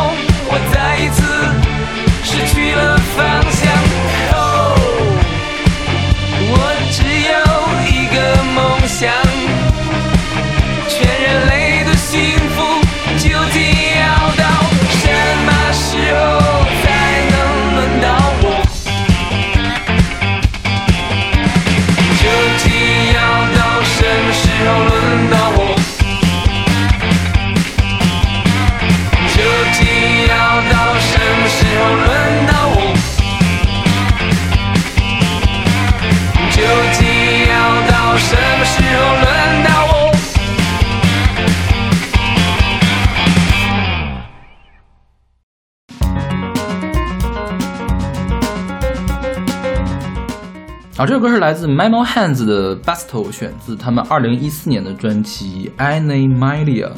啊，这首歌是来自 Memo Hands 的 Basto，选自他们二零一四年的专辑《Animalia》。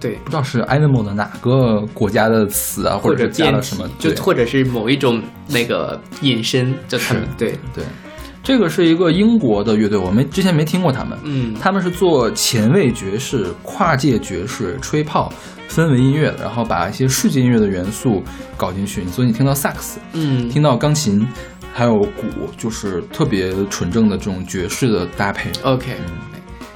对，不知道是 animal 的哪个国家的词啊，或或者者是加了什么，就或者是某一种那个引申，就他们是对，对，这个是一个英国的乐队，我没之前没听过他们。嗯，他们是做前卫爵士、跨界爵士、吹泡、氛围音乐的，然后把一些世界音乐的元素搞进去，所以你听到萨克斯，嗯。听到钢琴，还有鼓，就是特别纯正的这种爵士的搭配。OK，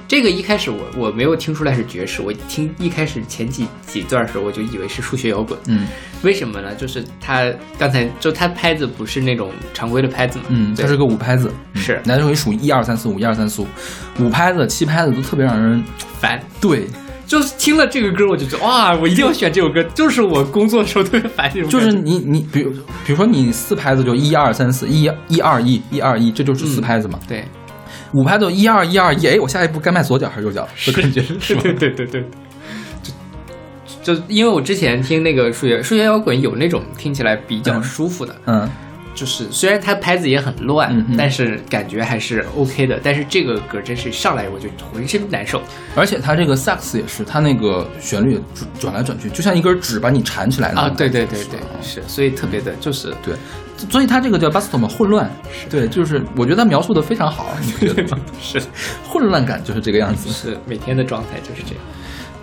这个一开始我我没有听出来是爵士，我听一开始前几几段的时候我就以为是数学摇滚，嗯。为什么呢？就是它刚才就它拍子不是那种常规的拍子嘛，嗯，它是个五拍子，嗯。是。来回数一二三四五，一二三四五，五拍子、七拍子都特别让人烦。对，就是听了这个歌，我就觉得哇，我一定要选这首歌，就是我工作的时候特别烦这种就是你你比如比如说你四拍子就一二三四一一二一一二一，这就是四拍子嘛。对，五拍子一二一二一，哎，我下一步该迈左脚还是右脚？这感觉 是吧？对对对对，就就因为我之前听那个数学数学摇滚有那种听起来比较嗯舒服的，嗯，就是虽然它拍子也很乱，嗯但是感觉还是 OK 的。但是这个歌真是上来我就浑身难受。而且它这个萨克斯也是，它那个旋律转转来转去，就像一根纸把你缠起来那啊，种对对对对，是，所以特别的就是对，所以它这个叫 Basto 嘛，混乱，对，就是我觉得它描述的非常好，你觉得吗？是 混乱感就是这个样子。是每天的状态就是这样。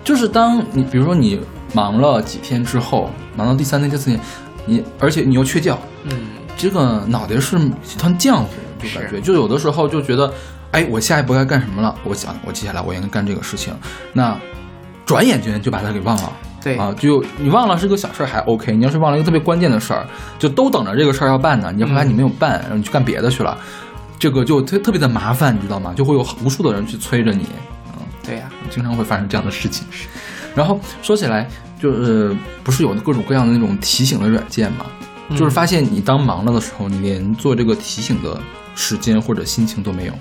就是当你比如说你忙了几天之后，忙到第三天、第四天，你而且你又缺觉，嗯，这个脑袋是一团浆糊，就感觉就有的时候就觉得，哎，我下一步该干什么了？我想我接下来我应该干这个事情，那转眼间就把它给忘了。对啊，就你忘了是个小事儿还 OK，你要是忘了一个特别关键的事儿，就都等着这个事儿要办呢，你就发现你没有办，然后你去干别的去了，这个就特特别的麻烦，你知道吗？就会有无数的人去催着你，嗯对呀、经常会发生这样的事情。然后说起来，就是不是有各种各样的那种提醒的软件嘛？就是发现你当忙了的时候，你连做这个提醒的时间或者心情都没有，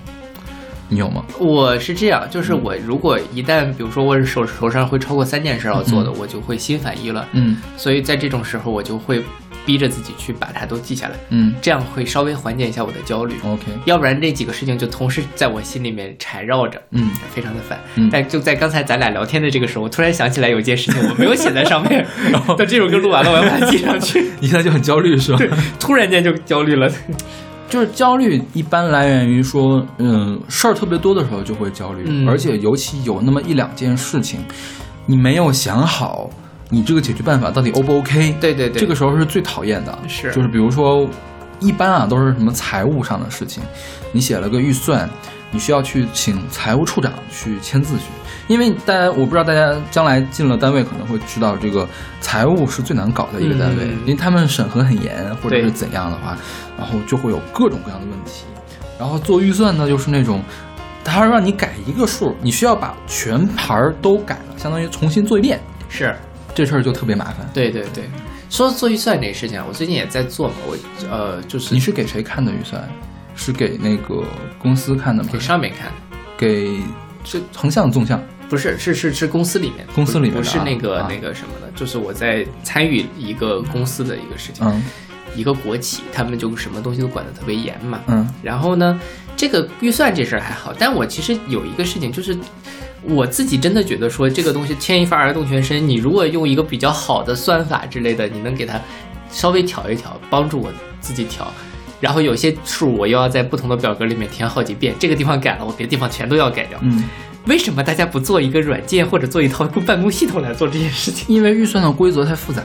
你有吗？我是这样，就是我如果一旦比如说我手手上会超过三件事要做的，我就会心烦意乱。嗯所以在这种时候，我就会逼着自己去把它都记下来，嗯这样会稍微缓解一下我的焦虑。，OK，要不然这几个事情就同时在我心里面缠绕着，嗯非常的烦。嗯但就在刚才咱俩聊天的这个时候，我突然想起来有一件事情我没有写在上面，但这首歌录完了，我要把它记上去。你现在就很焦虑是吧？突然间就焦虑了。就是焦虑一般来源于说，嗯，事儿特别多的时候就会焦虑，嗯而且尤其有那么一两件事情，你没有想好你这个解决办法到底 O 不 OK？对对对这个时候是最讨厌的。是就是比如说，一般啊都是什么财务上的事情，你写了个预算，你需要去请财务处长去签字去，因为大家我不知道大家将来进了单位可能会知道，这个财务是最难搞的一个单位，嗯因为他们审核很严，或者是怎样的话，然后就会有各种各样的问题。然后做预算呢，就是那种。他让你改一个数，你需要把全盘儿都改了，相当于重新做一遍，是，这事儿就特别麻烦。对对对。说做预算这个事情啊，我最近也在做嘛，我呃就是你是给谁看的预算？是给那个公司看的吗？给上面看，给这横向纵向？不是是是是公司里面，公司里面的不是那个、啊那个什么的，就是我在参与一个公司的一个事情，嗯一个国企，他们就什么东西都管得特别严嘛。嗯然后呢，这个预算这事儿还好，但我其实有一个事情，就是我自己真的觉得说这个东西牵一发而动全身，你如果用一个比较好的算法之类的，你能给它稍微调一调，帮助我自己调。然后有些数我又要在不同的表格里面填好几遍，这个地方改了，我别的地方全都要改掉。嗯，为什么大家不做一个软件或者做一套办公系统来做这件事情因为预算的规则太复杂。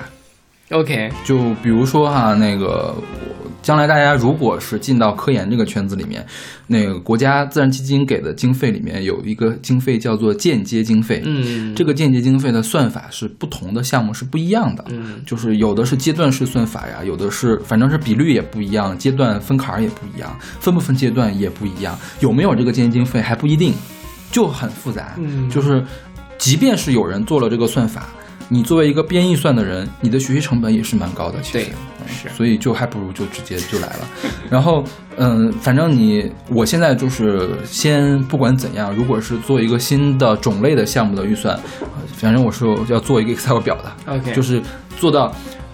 ？OK，就比如说哈，那个我将来大家如果是进到科研这个圈子里面，那个国家自然基金给的经费里面有一个经费叫做间接经费。嗯，这个间接经费的算法是不同的项目是不一样的，嗯就是有的是阶段式算法呀，有的是反正是比率也不一样，阶段分坎儿也不一样，分不分阶段也不一样，有没有这个间接经费还不一定，就很复杂。嗯就是即便是有人做了这个算法，你作为一个编译算的人，你的学习成本也是蛮高的，其实。对嗯是所以就还不如就直接就来了。然后，嗯，反正你，我现在就是先不管怎样，如果是做一个新的种类的项目的预算，呃反正我是要做一个 Excel 表的，OK，就是做到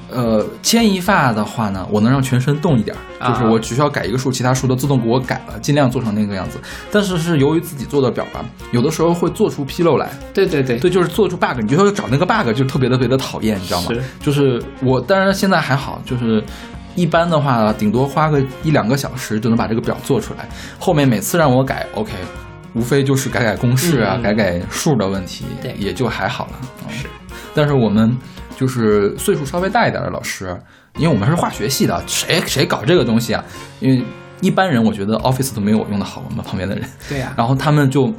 呃，牵一发的话呢，我能让全身动一点儿，就是啊我只需要改一个数，其他数都自动给我改了，尽量做成那个样子。但是是由于自己做的表吧，有的时候会做出纰漏来，对对对对，就是做出 bug，你就要找那个 bug，就特别特别的讨厌，你知道吗是？就是我，当然现在还好，就是一般的话，顶多花个一两个小时就能把这个表做出来。后面每次让我改，OK，无非就是改改公式啊，改改数的问题，对也就还好了。嗯是，但是我们就是岁数稍微大一点的老师，因为我们是化学系的，谁谁搞这个东西啊？因为一般人我觉得 Office 都没有我用的好，我们旁边的人。对呀、然后他们就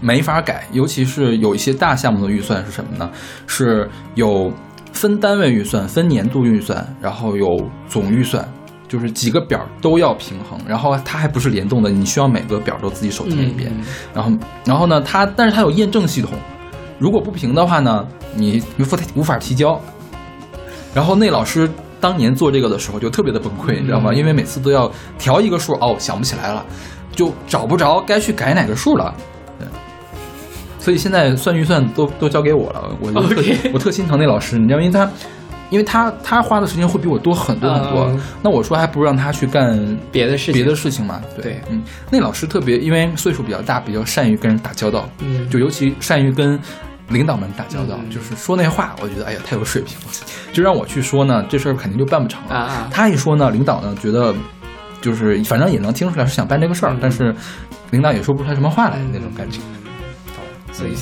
没法改，尤其是有一些大项目的预算是什么呢？是有分单位预算、分年度预算，然后有总预算，就是几个表都要平衡。然后它还不是联动的，你需要每个表都自己手填一遍。嗯然后，然后呢，它但是它有验证系统，如果不平的话呢，你无法无法提交。然后那老师当年做这个的时候就特别的崩溃，你知道吗？嗯因为每次都要调一个数，哦，想不起来了，就找不着该去改哪个数了。对，所以现在算预算都都交给我了，我我特心疼那老师，你知道，因为他。因为他他花的时间会比我多很多很多，嗯那我说还不如让他去干别的事情别的事情嘛。对嗯，那老师特别，因为岁数比较大，比较善于跟人打交道，嗯就尤其善于跟领导们打交道，嗯。就是说那话，我觉得哎呀太有水平了，就让我去说呢，这事儿肯定就办不成了。啊啊。他一说呢，领导呢觉得就是反正也能听出来是想办这个事儿，嗯。但是领导也说不出来什么话来、那种感觉，所以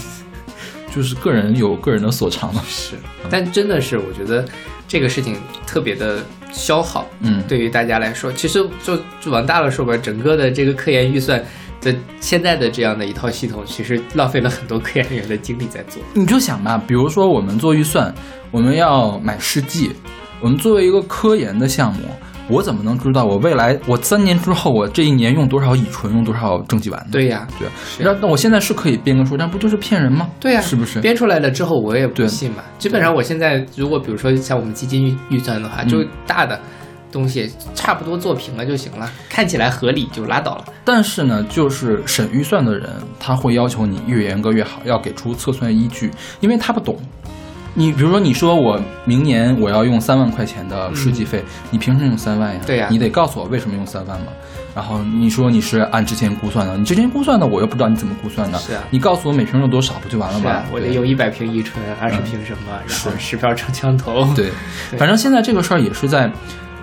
就是个人有个人的所长嘛。是，但真的是我觉得这个事情特别的消耗，嗯，对于大家来说，其实就就往大了说吧，整个的这个科研预算的现在的这样的一套系统，其实浪费了很多科研人员的精力在做。你就想吧，比如说我们做预算，我们要买试剂，我们作为一个科研的项目，我怎么能知道我未来我三年之后我这一年用多少乙醇，用多少正己烷呢？对呀，对，那那我现在是可以编个数，但不就是骗人吗？对呀，是不是？编出来了之后，我也不对信嘛。基本上我现在如果比如说像我们基金预预算的话，嗯就大的东西差不多做平了就行了，看起来合理就拉倒了。但是呢，就是审预算的人，他会要求你越严格越好，要给出测算依据，因为他不懂。你比如说，你说我明年我要用三万块钱的设计费，你凭什么用三万呀？对呀你得告诉我为什么用三万嘛。然后你说你是按之前估算的，你之前估算的我又不知道你怎么估算的，是啊你告诉我每瓶用多少不就完了吗我得对用一百瓶乙醇，二十瓶什么，然后十片长枪头。对，对反正现在这个事儿也是在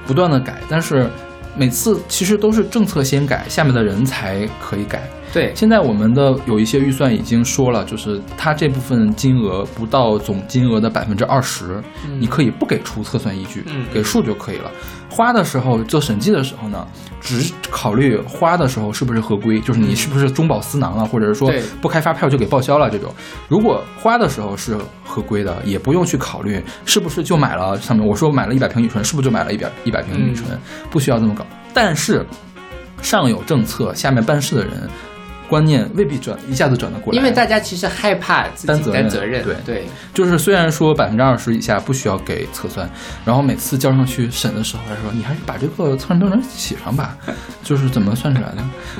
不断的改，但是每次其实都是政策先改，下面的人才可以改。对，现在我们的有一些预算已经说了，就是它这部分金额不到总金额的百分之二十，你可以不给出测算依据，嗯给数就可以了。花的时候做审计的时候呢，只考虑花的时候是不是合规，就是你是不是中饱私囊了，或者是说不开发票就给报销了这种。如果花的时候是合规的，也不用去考虑是不是就买了上面我说买了一百瓶乙醇，是不是就买了一百一百瓶乙醇，不需要这么搞。但是上有政策，下面办事的人观念未必转一下子转得过来，因为大家其实害怕自己担责任担责任，对对，就是虽然说百分之二十以下不需要给测算，然后每次交上去审的时候，他说你还是把这个测算标准写上吧，就是怎么算出来的？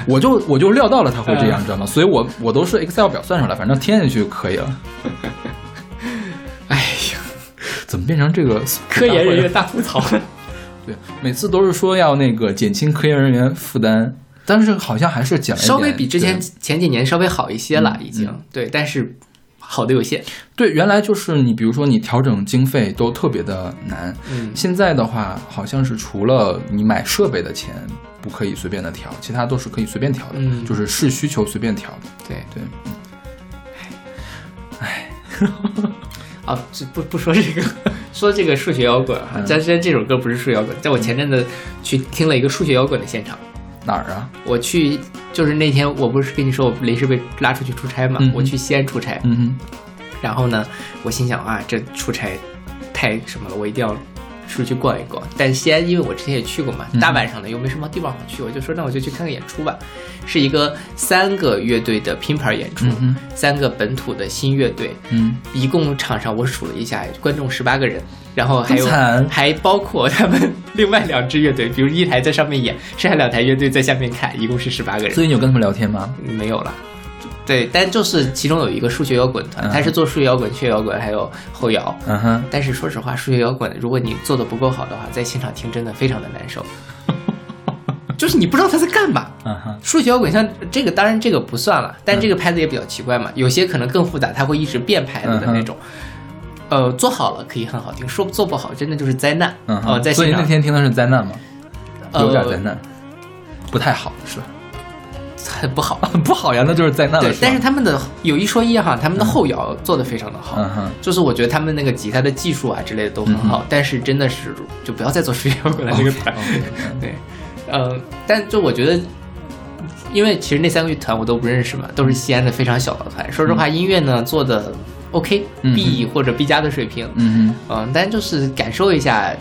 我就我就料到了他会这样，你知道吗？所以我我都是 Excel 表算出来，反正填进去就可以了。哎呀，怎么变成这个科研人员大吐槽。对，每次都是说要那个减轻科研人员负担，但是好像还是减了稍微比之前前几年稍微好一些了，嗯已经对，但是好的有限。对，原来就是你，比如说你调整经费都特别的难，嗯。现在的话好像是除了你买设备的钱不可以随便的调，其他都是可以随便调的，嗯。就是视需求随便调的。对，对，啊，这不不说这个，说这个数学摇滚哈，嗯。但是这首歌不是数学摇滚，在我前阵子去听了一个数学摇滚的现场。哪儿啊？我去，就是那天我不是跟你说我临时被拉出去出差嘛，嗯我去西安出差，嗯哼，然后呢，我心想啊，这出差太什么了，我一定要出去逛一逛。但西安因为我之前也去过嘛，嗯大晚上的又没什么地方好去，我就说那我就去看看演出吧。是一个三个乐队的拼盘演出，嗯三个本土的新乐队，嗯，一共场上我数了一下，观众十八个人，然后还有还包括他们另外两支乐队，比如一台在上面演，剩下两台乐队在下面看，一共是十八个人。所以你有跟他们聊天吗？没有了，对，但就是其中有一个数学摇滚团，嗯他是做数学摇滚、血摇滚还有后摇。嗯哼，但是说实话，数学摇滚如果你做的不够好的话，在现场听真的非常的难受，就是你不知道他在干嘛。嗯哼，数学摇滚像这个，当然这个不算了，但这个拍子也比较奇怪嘛，有些可能更复杂，它会一直变拍子的那种。呃，做好了可以很好听，说做不好真的就是灾难。嗯呃，哼，所以那天听的是灾难吗？有点呃灾难，不太好是吧？很 不好。不好呀，那就是灾难了。对，但是他们的有一说一哈，他们的后摇做的非常的好。嗯，就是我觉得他们那个吉他的技术啊之类的都很好，但是真的是就不要再做数学摇滚了这个团。OK，对，呃，但就我觉得，因为其实那三个乐团我都不认识嘛，都是西安的非常小的团。说实话，音乐呢做的 OK，B、或者 B 加的水平，嗯嗯、但就是感受一下。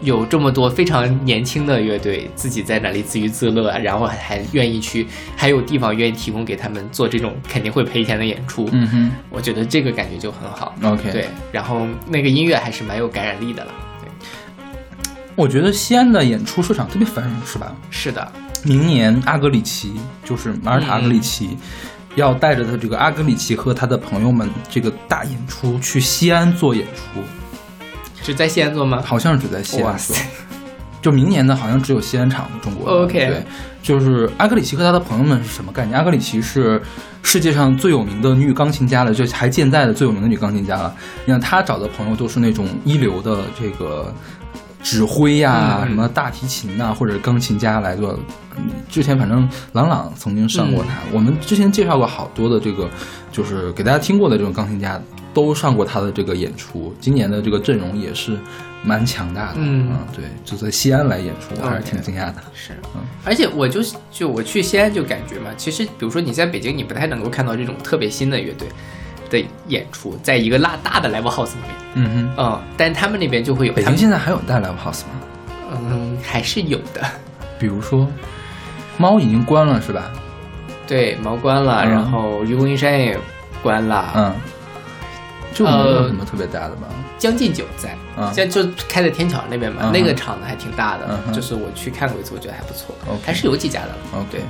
有这么多非常年轻的乐队，自己在那里自娱自乐，然后还愿意去，还有地方愿意提供给他们做这种肯定会赔钱的演出。嗯哼我觉得这个感觉就很好。，OK，对，然后那个音乐还是蛮有感染力的了。对，我觉得西安的演出市场特别繁荣，是吧？是的，明年阿格里奇就是马尔塔阿格里奇。要带着他这个阿格里奇和他的朋友们这个大演出去西安做演出，是在西安做吗？好像是只在西安做。就明年呢，好像只有西安场，中国 OK 对，就是阿格里奇和他的朋友们是什么概念？阿格里奇是世界上最有名的女钢琴家了，就还健在的最有名的女钢琴家了。你看他找的朋友都是那种一流的这个指挥呀、什么大提琴呐、或者钢琴家来做。嗯之前反正朗朗曾经上过他，嗯我们之前介绍过好多的这个，就是给大家听过的这种钢琴家。都上过他的这个演出，今年的这个阵容也是蛮强大的。嗯对，就在西安来演出，我还是挺惊讶的。是嗯，而且我就就我去西安就感觉嘛，其实比如说你在北京，你不太能够看到这种特别新的乐队的演出，在一个拉大的 live house 里面，嗯哼嗯，但他们那边就会有，北他们京现在还有大 live house 吗？嗯还是有的，比如说，猫已经关了是吧？对，猫关了，嗯然后愚公移山也关了，嗯，就没有呃什么特别大的吧？将进酒在，嗯现在就开在天桥那边嘛，嗯那个场子还挺大的，嗯就是我去看过一次，我觉得还不错还是有几家的。OK 对，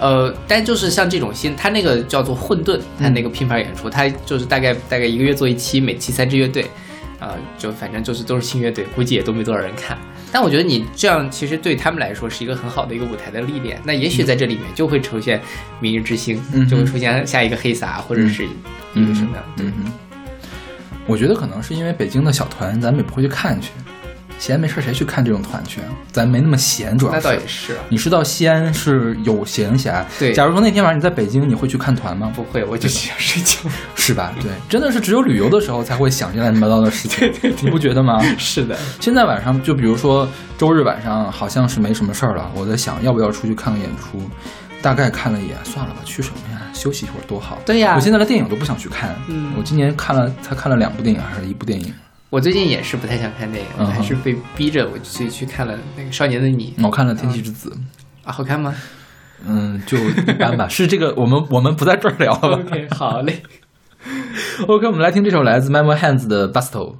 呃，但就是像这种新，他那个叫做混沌，它嗯那个拼盘演出，它就是大概大概一个月做一期，每期三支乐队，啊、就反正就是都是新乐队，估计也都没多少人看。但我觉得你这样其实对他们来说是一个很好的一个舞台的历练。那也许在这里面就会出现明日之星，嗯就会出现下一个黑撒，或者是一个什么样？对我觉得可能是因为北京的小团，咱们也不会去看去。闲没事儿谁去看这种团去啊？咱没那么闲，主要那是。倒也是啊，你是到西安是有闲暇，对假如说那天晚上你在北京，你会去看团吗？不会，我就只想睡觉。是吧？对，真的是只有旅游的时候才会想这乱七八糟的事情，你不觉得吗？是的，现在晚上，就比如说周日晚上，好像是没什么事儿了，我在想要不要出去看个演出。大概看了一眼，算了吧，去什么呀？休息一会儿多好。对呀我现在的电影都不想去看。嗯我今年看了才看了两部电影，还是一部电影。我最近也是不太想看电影，嗯还是被逼着我去去看了那个《少年的你》我看了《天气之子》，啊，好看吗嗯，就一般吧。是这个，我们我们不在这儿聊了吧？OK，好嘞。OK，我们来听这首来自 Memo Hands 的《Basto》。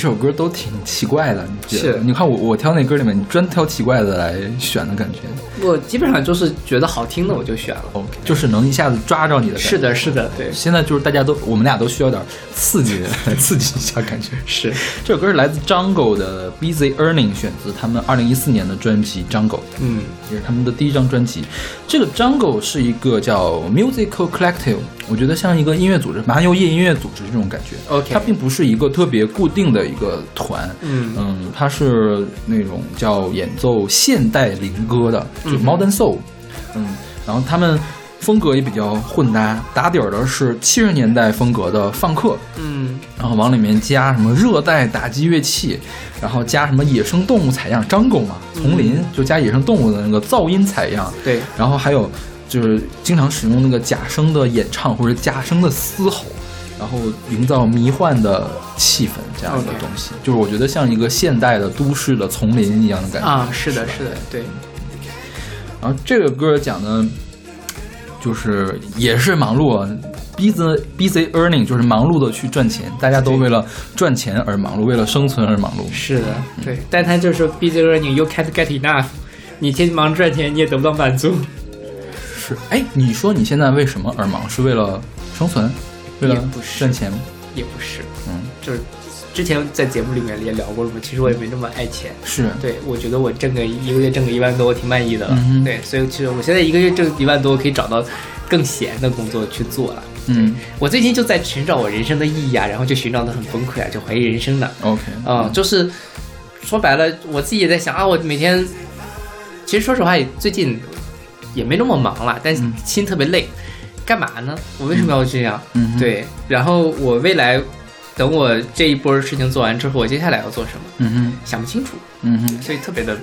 首歌都挺奇怪的，你觉得？你看我我挑那歌里面，你专挑奇怪的来选的感觉。我基本上就是觉得好听的我就选了。OK，就是能一下子抓着你的感觉。是的，是的，对，现在就是大家都，我们俩都需要点刺激，来 刺激一下感觉。是。这首歌是来自 Jungle 的《Busy Earning》，选自他们二零一四年的专辑《Jungle》，嗯，也是他们的第一张专辑。这个 Jungle 是一个叫 Musical Collective，我觉得像一个音乐组织，麻油叶音乐组织这种感觉。OK 它并不是一个特别固定的一个团，嗯嗯，它是那种叫演奏现代灵歌的，就 Modern Soul，嗯，然后他们风格也比较混搭，打底儿的是七十年代风格的放克，嗯，然后往里面加什么热带打击乐器，然后加什么野生动物采样，jungle 嘛，丛林就加野生动物的那个噪音采样，对，然后还有就是经常使用那个假声的演唱或者假声的嘶吼，然后营造迷幻的气氛这样的东西就是我觉得像一个现代的都市的丛林一样的感觉。啊，是的，是的，对，然后这个歌讲的，就是也是忙碌啊，busy busy earning，就是忙碌的去赚钱，大家都为了赚钱而忙碌，为了生存而忙碌。是的，对，但他就是说 busy learning, you can't get enough，你天天忙着赚钱，你也得不到满足。是，哎，你说你现在为什么而忙？是为了生存，为了也不是赚钱？也不是，嗯，就是之前在节目里面也聊过了嘛，其实我也没那么爱钱。是，对，我觉得我挣个一个月挣个一万多，我挺满意的了。嗯对，所以其实我现在一个月挣一万多，可以找到更闲的工作去做了。嗯我最近就在寻找我人生的意义啊，然后就寻找的很崩溃啊，就怀疑人生呢。，OK，啊、就是说白了，我自己也在想啊，我每天其实说实话，也最近也没那么忙了，但心特别累。干嘛呢？我为什么要这样？嗯，对，然后我未来等我这一波事情做完之后，我接下来要做什么？嗯哼，想不清楚，嗯哼所以特别的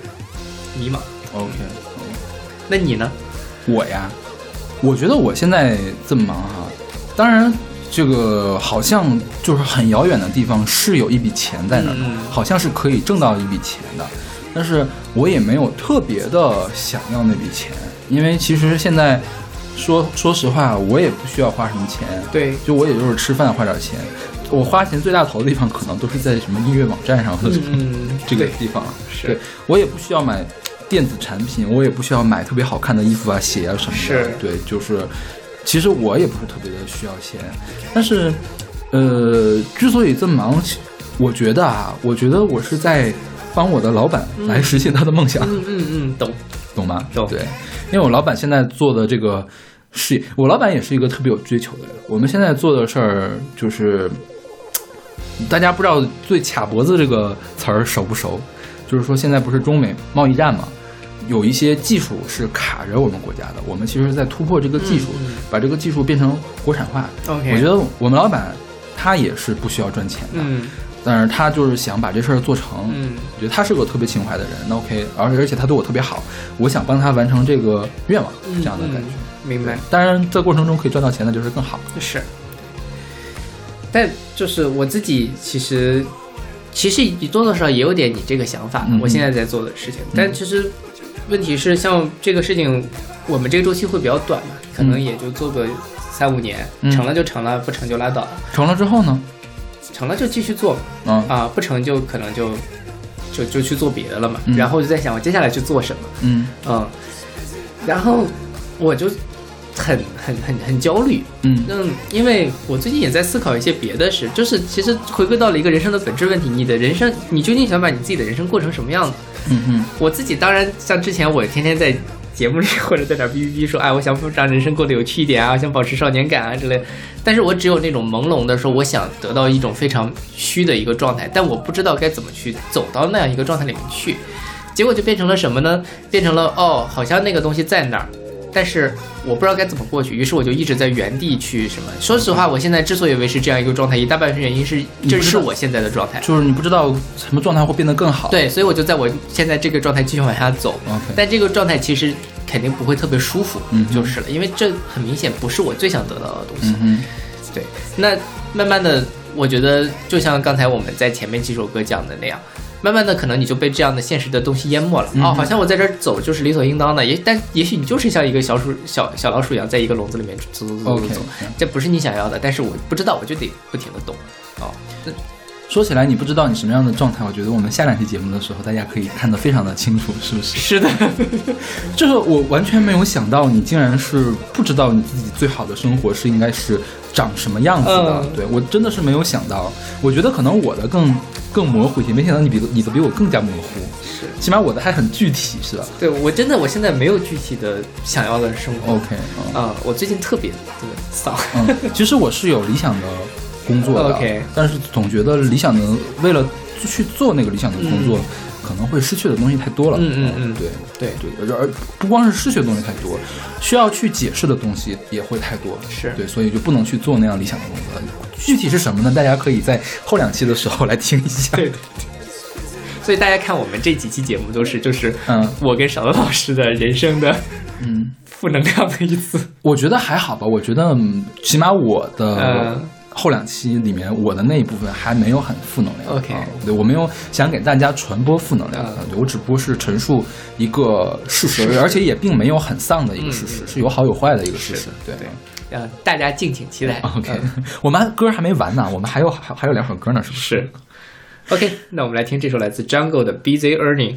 迷茫。，OK。那你呢？我呀，我觉得我现在这么忙哈，当然这个好像就是很遥远的地方是有一笔钱在那儿的，嗯好像是可以挣到一笔钱的，但是我也没有特别的想要那笔钱，因为其实现在说说实话，我也不需要花什么钱，对，就我也就是吃饭花点钱。我花钱最大头的地方，可能都是在什么音乐网站上的、嗯，这个地方。是对我也不需要买电子产品，我也不需要买特别好看的衣服啊、鞋啊什么的。是对，就是其实我也不是特别的需要钱，但是呃，之所以这么忙，我觉得啊，我觉得我是在帮我的老板来实现他的梦想，嗯嗯嗯，懂。懂吗？懂对，因为我老板现在做的这个事业，我老板也是一个特别有追求的人。我们现在做的事儿就是，大家不知道“最卡脖子”这个词儿熟不熟？就是说，现在不是中美贸易战嘛，有一些技术是卡着我们国家的，我们其实是在突破这个技术，把这个技术变成国产化。OK 我觉得我们老板他也是不需要赚钱的，嗯但是他就是想把这事儿做成。嗯我觉得他是个特别情怀的人，那 OK，而且而且他对我特别好，我想帮他完成这个愿望，嗯，这样的感觉。嗯明白。当然，在过程中可以赚到钱，那就是更好。是，但就是我自己其实其实你多多少少也有点你这个想法，嗯我现在在做的事情。但其实问题是，像这个事情，我们这个周期会比较短嘛，可能嗯。也就做个三五年，嗯。成了就成了，不成就拉倒。了，成了之后呢？成了就继续做嘛。嗯啊，不成就可能就就就去做别的了嘛。嗯。然后我就在想，我接下来去做什么？嗯。嗯，然后我就很很很很焦虑，嗯嗯，因为我最近也在思考一些别的事，就是其实回归到了一个人生的本质问题，你的人生，你究竟想把你自己的人生过成什么样子？嗯嗯我自己当然像之前我天天在节目里 或者在哪儿哔哔哔说，哎，我想让人生过得有趣一点啊，想保持少年感啊之类。但是我只有那种朦胧的说，我想得到一种非常虚的一个状态，但我不知道该怎么去走到那样一个状态里面去。结果就变成了什么呢？变成了哦，好像那个东西在那儿，但是我不知道该怎么过去，于是我就一直在原地去什么。说实话，我现在之所以维持这样一个状态，一大半原因是这是我现在的状态。就是你不知道什么状态会变得更好。对，所以我就在我现在这个状态继续往下走。但这个状态其实肯定不会特别舒服，嗯就是了，因为这很明显不是我最想得到的东西。嗯对，那慢慢的，我觉得就像刚才我们在前面几首歌讲的那样，慢慢的可能你就被这样的现实的东西淹没了。嗯哦，好像我在这儿走就是理所应当的，也但也许你就是像一个小鼠小小老鼠一样，在一个笼子里面走走走走走，这不是你想要的，但是我不知道，我就得不停的动。哦，那说起来，你不知道你什么样的状态，我觉得我们下两期节目的时候，大家可以看得非常的清楚，是不是？是的，就 是我完全没有想到，你竟然是不知道你自己最好的生活是应该是长什么样子的。嗯对我真的是没有想到，我觉得可能我的更更模糊一些，没想到你比你的比我更加模糊。是起码我的还很具体，是吧对我真的我现在没有具体的想要的生活。？OK，嗯啊、我最近特别的丧。嗯，其实我是有理想的工作的 OK 但是总觉得理想的为了去做那个理想的工作，嗯可能会失去的东西太多了。嗯嗯嗯对。对，对，而不光是失去的东西太多，需要去解释的东西也会太多。是对，所以就不能去做那样理想的工作。具体是什么呢？大家可以在后两期的时候来听一下。对对对。所以大家看我们这几期节目都是就是，嗯我跟小乐老师的人生的嗯，负能量的一次。我觉得还好吧。我觉得嗯起码我的嗯后两期里面，我的那一部分还没有很负能量。OK 啊对我没有想给大家传播负能量，嗯我只不过是陈述一个事实，而且也并没有很丧的一个事实，嗯是有好有坏的一个事实。对。呃，大家敬请期待。OK，、嗯 我们歌还没完呢，我们还有还还有两首歌呢，是不是？是。OK，那我们来听这首来自 Jungle 的 Busy Earning。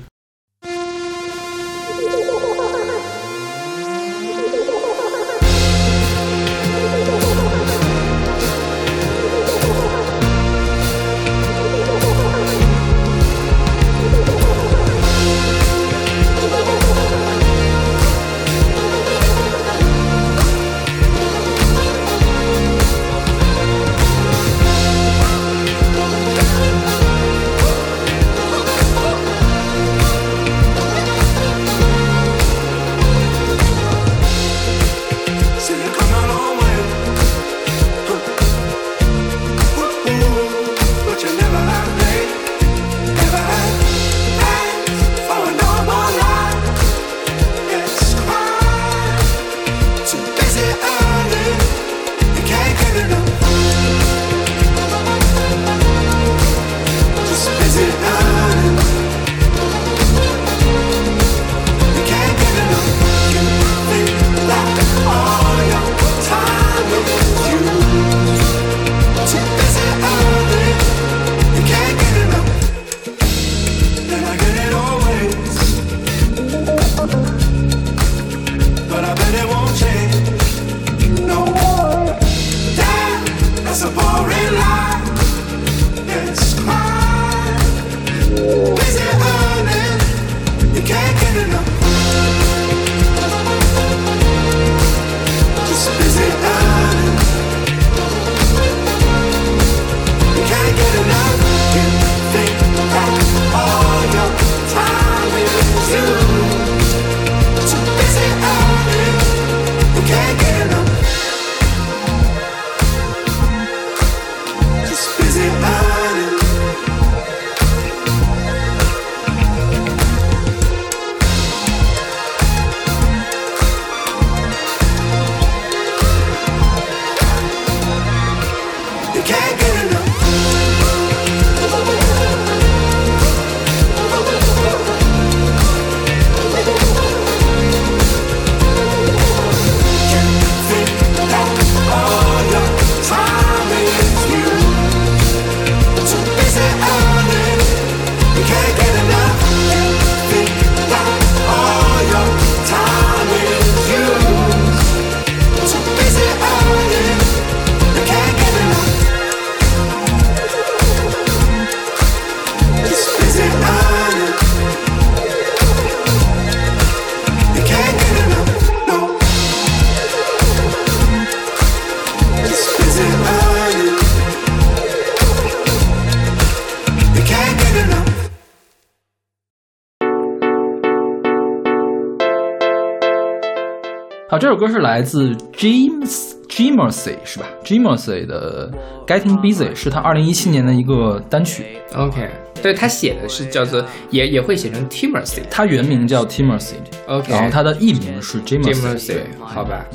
歌是来自 James Jimersey 是吧？Jimersey 的 Getting Busy 是他二零一七年的一个单曲，OK，对他写的是叫做也也会写成 Timersy，。他原名叫 Timersey，OK，然后他的艺名是对，好吧，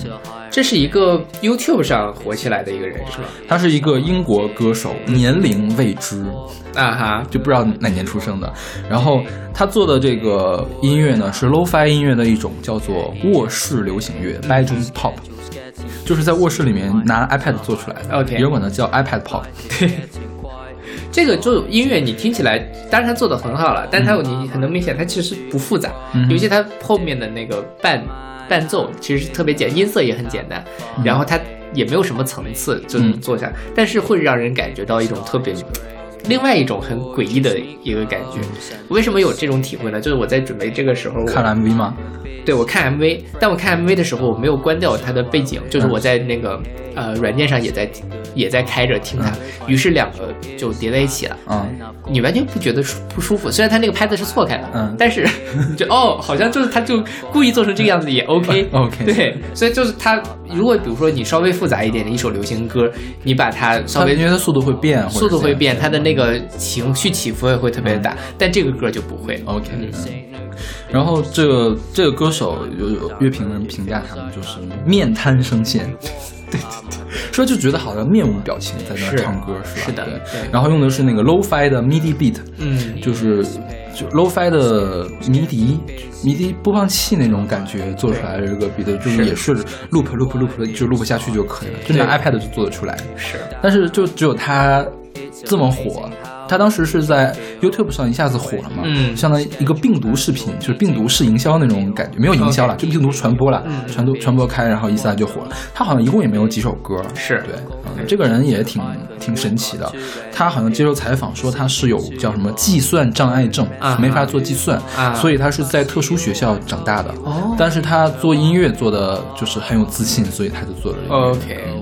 这是一个 YouTube 上火起来的一个人是吧？他是一个英国歌手，年龄未知，啊哈，就不知道哪年出生的。然后他做的这个音乐呢，是 lo-fi 音乐的一种，叫做卧室流行乐 （bedroom pop），就是在卧室里面拿 iPad 做出来的。OK 有人管它叫 iPad pop。这个就音乐你听起来，当然它做的很好了，但它有你很能明显，它其实不复杂，嗯尤其它后面的那个伴伴奏其实是特别简，音色也很简单，然后它也没有什么层次，就能做下，但是会让人感觉到一种特别。另外一种很诡异的一个感觉，为什么有这种体会呢？就是我在准备这个时候，看了 MV 吗？对我看 MV，但我看 MV 的时候，我没有关掉它的背景，就是我在那个呃软件上也在也在开着听它，于是两个就叠在一起了。嗯，你完全不觉得舒不舒服，虽然它那个拍子是错开的，嗯。但是你 就哦，好像就是他就故意做成这个样子也 OK OK 对，所以就是它如果比如说你稍微复杂一点的一首流行歌，你把它稍微它因为它速度会变，速度会变，它的那个情绪起伏也会特别大，但这个歌就不会。OK，嗯，然后这个这个歌手有有乐评人评价他们就是面瘫声线，对对对，说就觉得好像面无表情在那唱歌是吧？是的然后用的是那个 low-fi 的 MIDI beat，嗯，就是就 low-fi 的迷笛迷笛播放器那种感觉做出来的这个 beat，就是也是 loop loop loop 就 loop 下去就可以了，就拿 iPad 就做得出来。是。但是就只有他这么火。他当时是在 YouTube 上一下子火了嘛，嗯相当于一个病毒视频，就是病毒式营销那种感觉，没有营销了就病毒传播了，嗯传播传播开，然后一下就火了。他好像一共也没有几首歌，是对，嗯这个人也挺挺神奇的。他好像接受采访说他是有叫什么计算障碍症，啊没法做计算，啊所以他是在特殊学校长大的。哦但是他做音乐做的就是很有自信，所以他就做了。OK。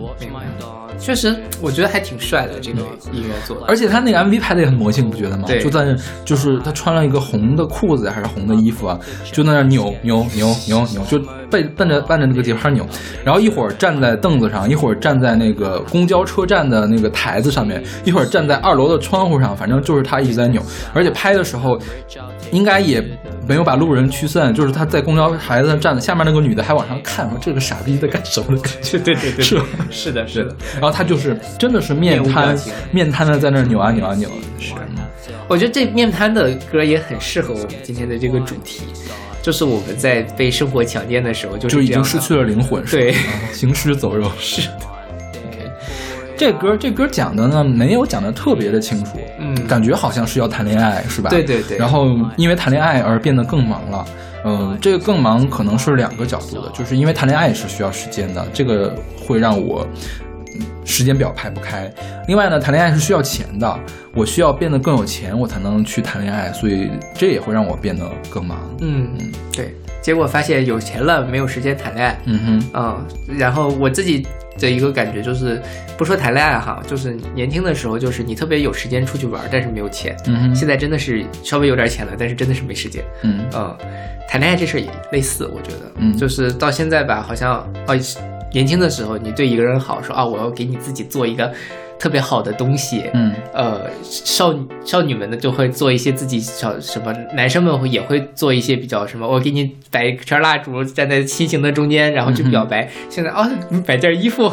确实，我觉得还挺帅的这个音乐做的。而且他那个 MV 拍的也很魔性，不觉得吗？对就在那，就是他穿了一个红的裤子还是红的衣服啊，就在那儿扭扭扭扭扭，就背奔着伴着那个节拍扭，然后一会儿站在凳子上，一会儿站在那个公交车站的那个台子上面，一会儿站在二楼的窗户上，反正就是他一直在扭，而且拍的时候应该也没有把路人驱散，就是他在公交台子上站着，下面那个女的还往上看，说这个傻逼在干什么的感觉。对对对，是是的，是的。然后他就是真的是面瘫面瘫的在那儿扭啊扭啊扭，是我觉得这面瘫的歌也很适合我们今天的这个主题，就是我们在被生活强奸的时候，就已经失去了灵魂，是对啊行尸走肉。是的。这歌这歌讲的呢，没有讲的特别的清楚，嗯感觉好像是要谈恋爱，是吧？对对对然后因为谈恋爱而变得更忙了。嗯，这个更忙可能是两个角度的，就是因为谈恋爱是需要时间的，这个会让我嗯时间表排不开。另外呢，谈恋爱是需要钱的，我需要变得更有钱，我才能去谈恋爱，所以这也会让我变得更忙。嗯，对。结果发现有钱了，没有时间谈恋爱。嗯哼，嗯，然后我自己的一个感觉就是，不说谈恋爱哈，就是年轻的时候，就是你特别有时间出去玩，但是没有钱。嗯哼，现在真的是稍微有点钱了，但是真的是没时间。嗯嗯，谈恋爱这事儿也类似，我觉得，嗯就是到现在吧，好像哦，年轻的时候你对一个人好，说啊，我要给你自己做一个特别好的东西，嗯呃，少少女们呢就会做一些自己小什么，男生们会也会做一些比较什么，我给你摆一圈蜡烛，站在心形的中间，然后去表白。现在啊，你摆件衣服，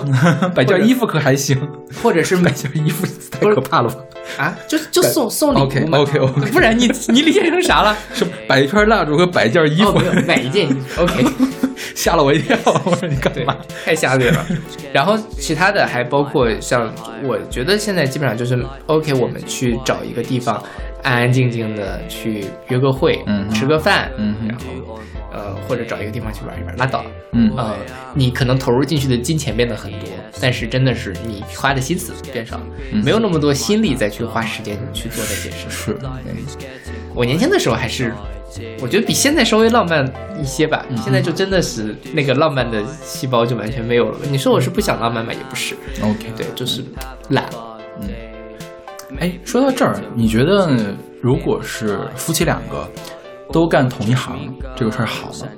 摆件衣服可还行，或者是买件衣服太可怕了吧？啊，就就送送礼物嘛 OK，OK，OK 不然你你理解成啥了？是摆一圈蜡烛和摆一件衣哦，服没，有买一件衣服，OK。吓了我一跳。我说 你干对嘛？，太吓人了。然后其他的还包括像，我觉得现在基本上就是 OK，我们去找一个地方，安安静静的去约个会，嗯吃个饭，嗯然后呃或者找一个地方去玩一玩，拉倒了。嗯呃，你可能投入进去的金钱变得很多，但是真的是你花的心思变少了，嗯没有那么多心力再去花时间去做那些事。是，我年轻的时候还是，我觉得比现在稍微浪漫一些吧。嗯现在就真的是那个浪漫的细胞就完全没有了。你说我是不想浪漫吗？也不是，OK，对，就是懒。嗯哎，说到这儿，你觉得如果是夫妻两个都干同一行，这个事儿好吗？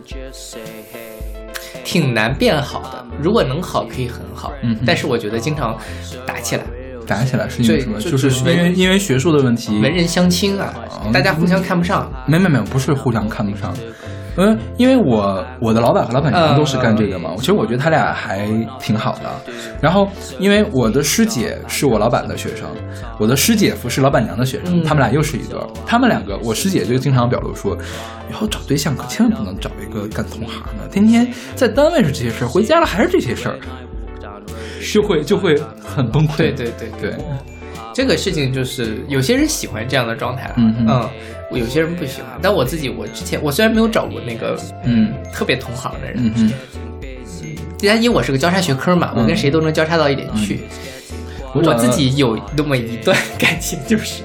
挺难变好的。如果能好，可以很好。嗯但是我觉得经常打起来，打起来是因为什么？就是因为因为学术的问题。文人相轻啊，大家互相看不上。没没没有，不是互相看不上。嗯，因为我我的老板和老板娘都是干这个嘛，其实我觉得他俩还挺好的。然后，因为我的师姐是我老板的学生，我的师姐夫是老板娘的学生，嗯他们俩又是一对儿。他们两个，我师姐就经常表露说，以后找对象可千万不能找一个干同行的，天天在单位是这些事儿，回家了还是这些事儿，就会就会很崩溃。对对对对，这个事情就是有些人喜欢这样的状态，嗯嗯我有些人不喜欢。但我自己，我之前我虽然没有找过那个嗯特别同行的人，嗯嗯，但因为我是个交叉学科嘛，嗯我跟谁都能交叉到一点去。我自己有那么一段感情，就是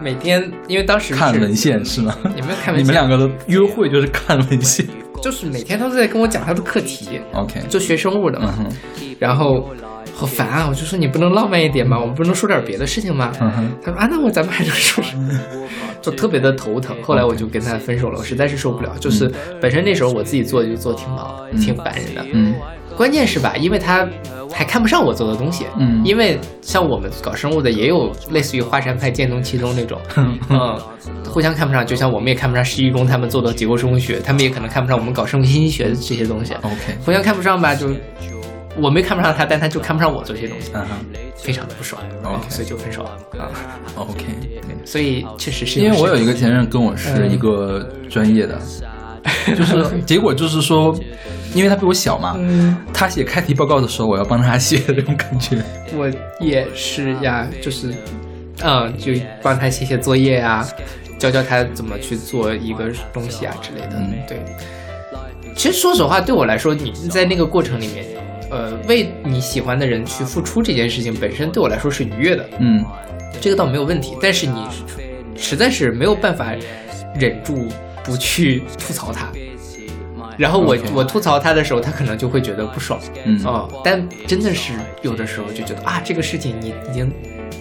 每天，因为当时看文献是吗？有没有看文献？你们两个的约会就是看文献。就是每天都在跟我讲他的课题，OK，就学生物的嘛。嗯，然后好烦啊！我就说你不能浪漫一点吗？我们不能说点别的事情吗？嗯，他说啊，那我咱们还能说什么？就特别的头疼。后来我就跟他分手了，我实在是受不了。就是本身那时候我自己做就做挺忙，挺烦人的。嗯关键是吧，因为他还看不上我做的东西。嗯因为像我们搞生物的也有类似于华山派、剑宗七宗那种，嗯，互相看不上。就像我们也看不上十一中他们做的结构生物学，他们也可能看不上我们搞生物信息学的这些东西。，OK，互相看不上吧，就我没看不上他，但他就看不上我做这些东西，嗯哼非常的不爽，OK 所以就分手了啊。，OK。所以确实是因为我有一个前任跟我是一个专业的，就是 结果就是说，因为他比我小嘛，嗯，他写开题报告的时候，我要帮他写这种感觉。我也是呀，就是，嗯，就帮他写写作业啊，教教他怎么去做一个东西啊之类的。嗯对。其实说实话，对我来说，你在那个过程里面，呃，为你喜欢的人去付出这件事情本身对我来说是愉悦的，嗯这个倒没有问题。但是你实在是没有办法忍住不去吐槽他。然后我我吐槽他的时候，他可能就会觉得不爽，嗯哦，但真的是有的时候就觉得啊，这个事情你已经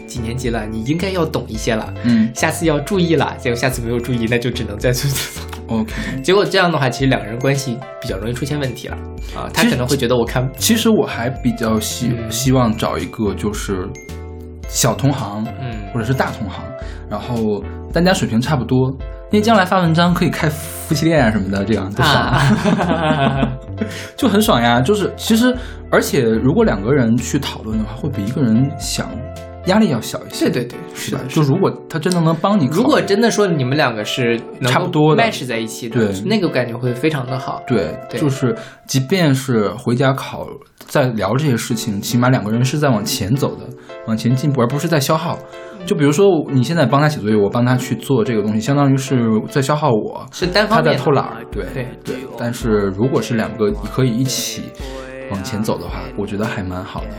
几年级了，你应该要懂一些了，嗯下次要注意了。结果下次没有注意，那就只能再吐槽。，OK。结果这样的话，其实两个人关系比较容易出现问题了啊。他可能会觉得我看，其实我还比较希嗯希望找一个就是小同行，嗯或者是大同行，然后大家水平差不多，因为将来发文章可以开夫妻恋啊什么的，这样多爽啊！啊，就很爽呀。就是其实，而且如果两个人去讨论的话，会比一个人想压力要小一些。对对对，是的。就如果他真的能帮你，如果真的说你们两个是差不多的 match 在一起的，对那个感觉会非常的好。对，对就是即便是回家考，在聊这些事情，起码两个人是在往前走的，往前进步，而不是在消耗。就比如说，你现在帮他写作业，我帮他去做这个东西，相当于是在消耗我，是单方面的在偷懒儿。对对对。但是如果是两个可以一起往前走的话，我觉得还蛮好的。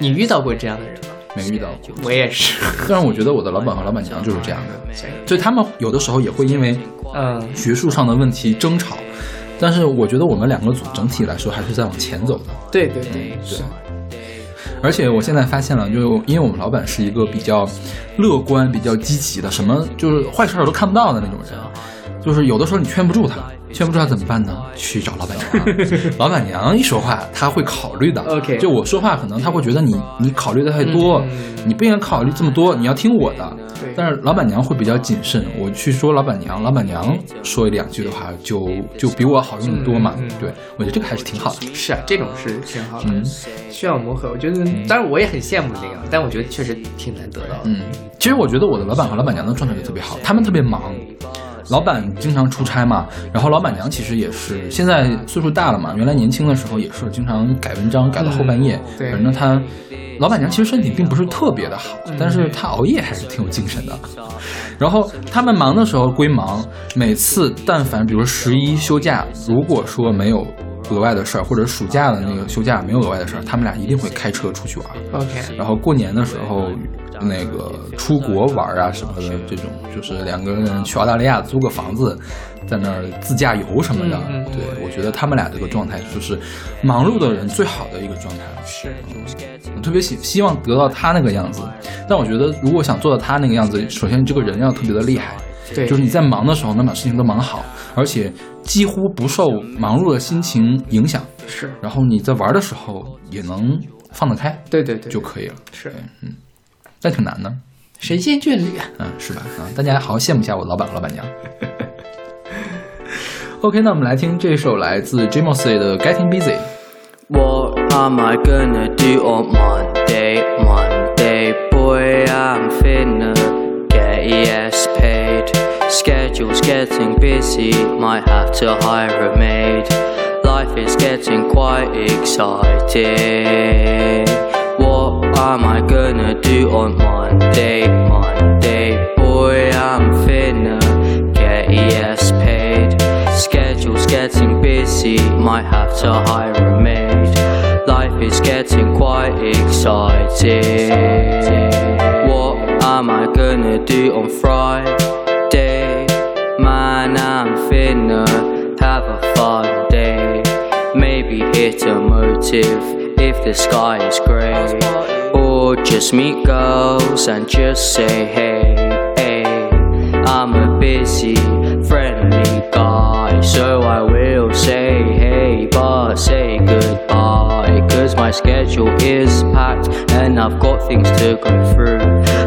你遇到过这样的人吗？没遇到过，我也是。但是我觉得我的老板和老板娘就是这样的，所以他们有的时候也会因为嗯，学术上的问题争吵，但是我觉得我们两个组整体来说还是在往前走的。对对对，是对。而且我现在发现了，就因为我们老板是一个比较乐观、比较积极的，什么就是坏事儿都看不到的那种人，就是有的时候你劝不住他，劝不住他怎么办呢？去找老板娘，老板娘一说话他会考虑的。OK 就我说话可能他会觉得你你考虑的太多，嗯你不应该考虑这么多，你要听我的。但是老板娘会比较谨慎，我去说老板娘，老板娘说一两句的话就就比我好用的多嘛。对我觉得这个还是挺好的。是啊，这种是挺好的，嗯需要磨合。我觉得，当然我也很羡慕这个，但我觉得确实挺难得到的。嗯，其实我觉得我的老板和老板娘的状态也特别好，他们特别忙。老板经常出差嘛，然后老板娘其实也是现在岁数大了嘛，原来年轻的时候也是经常改文章改到后半夜。嗯对反正她老板娘其实身体并不是特别的好，但是她熬夜还是挺有精神的。然后他们忙的时候归忙，每次但凡比如十一休假，如果说没有额外的事儿，或者暑假的那个休假没有额外的事儿，他们俩一定会开车出去玩。OK，然后过年的时候，那个出国玩啊什么的，这种就是两个人去澳大利亚租个房子，在那儿自驾游什么的。对，我觉得他们俩这个状态就是忙碌的人最好的一个状态了。是，我特别希希望得到他那个样子，但我觉得如果想做到他那个样子，首先这个人要特别的厉害。对，就是你在忙的时候能把事情都忙好，而且几乎不受忙碌的心情影响。是，然后你在玩的时候也能放得开对对对，就可以了。是嗯，但挺难的。神仙眷侣啊。嗯，是吧？啊，大家好好羡慕一下我老板和老板娘。OK，那我们来听这首来自 j i m o s 的《Getting Busy》。What am I gonna do on Monday? Monday, boy, I'm finna get yes paid. Schedule's getting busy, might have to hire a maid. Life is getting quite exciting. What am I gonna do on Monday? Monday, boy, I'm finna get ES paid. Schedule's getting busy, might have to hire a maid. Life is getting quite exciting. What am I gonna do on Friday? Man, I'm finna have a fun day. Maybe hit a motive if the sky is grey. Or just meet girls and just say hey, hey. I'm a busy, friendly guy, so I will say hey, but say goodbye. Cause my schedule is packed and I've got things to go through.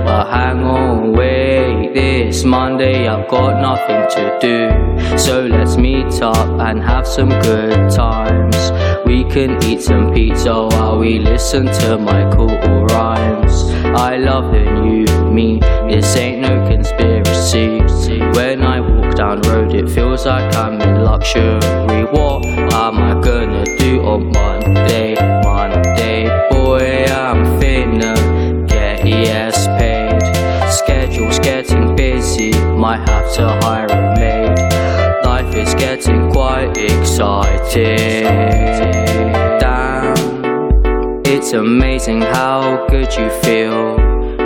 But hang on, wait, this Monday I've got nothing to do. So let's meet up and have some good times. We can eat some pizza while we listen to my cool rhymes. I love the new me, this ain't no conspiracy. When I walk down road, it feels like I'm in luxury. What am I gonna do on Monday? Monday, boy, I'm finna get ES paid. Schedule's getting busy, might have to hire a maid. Life is getting quite exciting. Damn. It's amazing how good you feel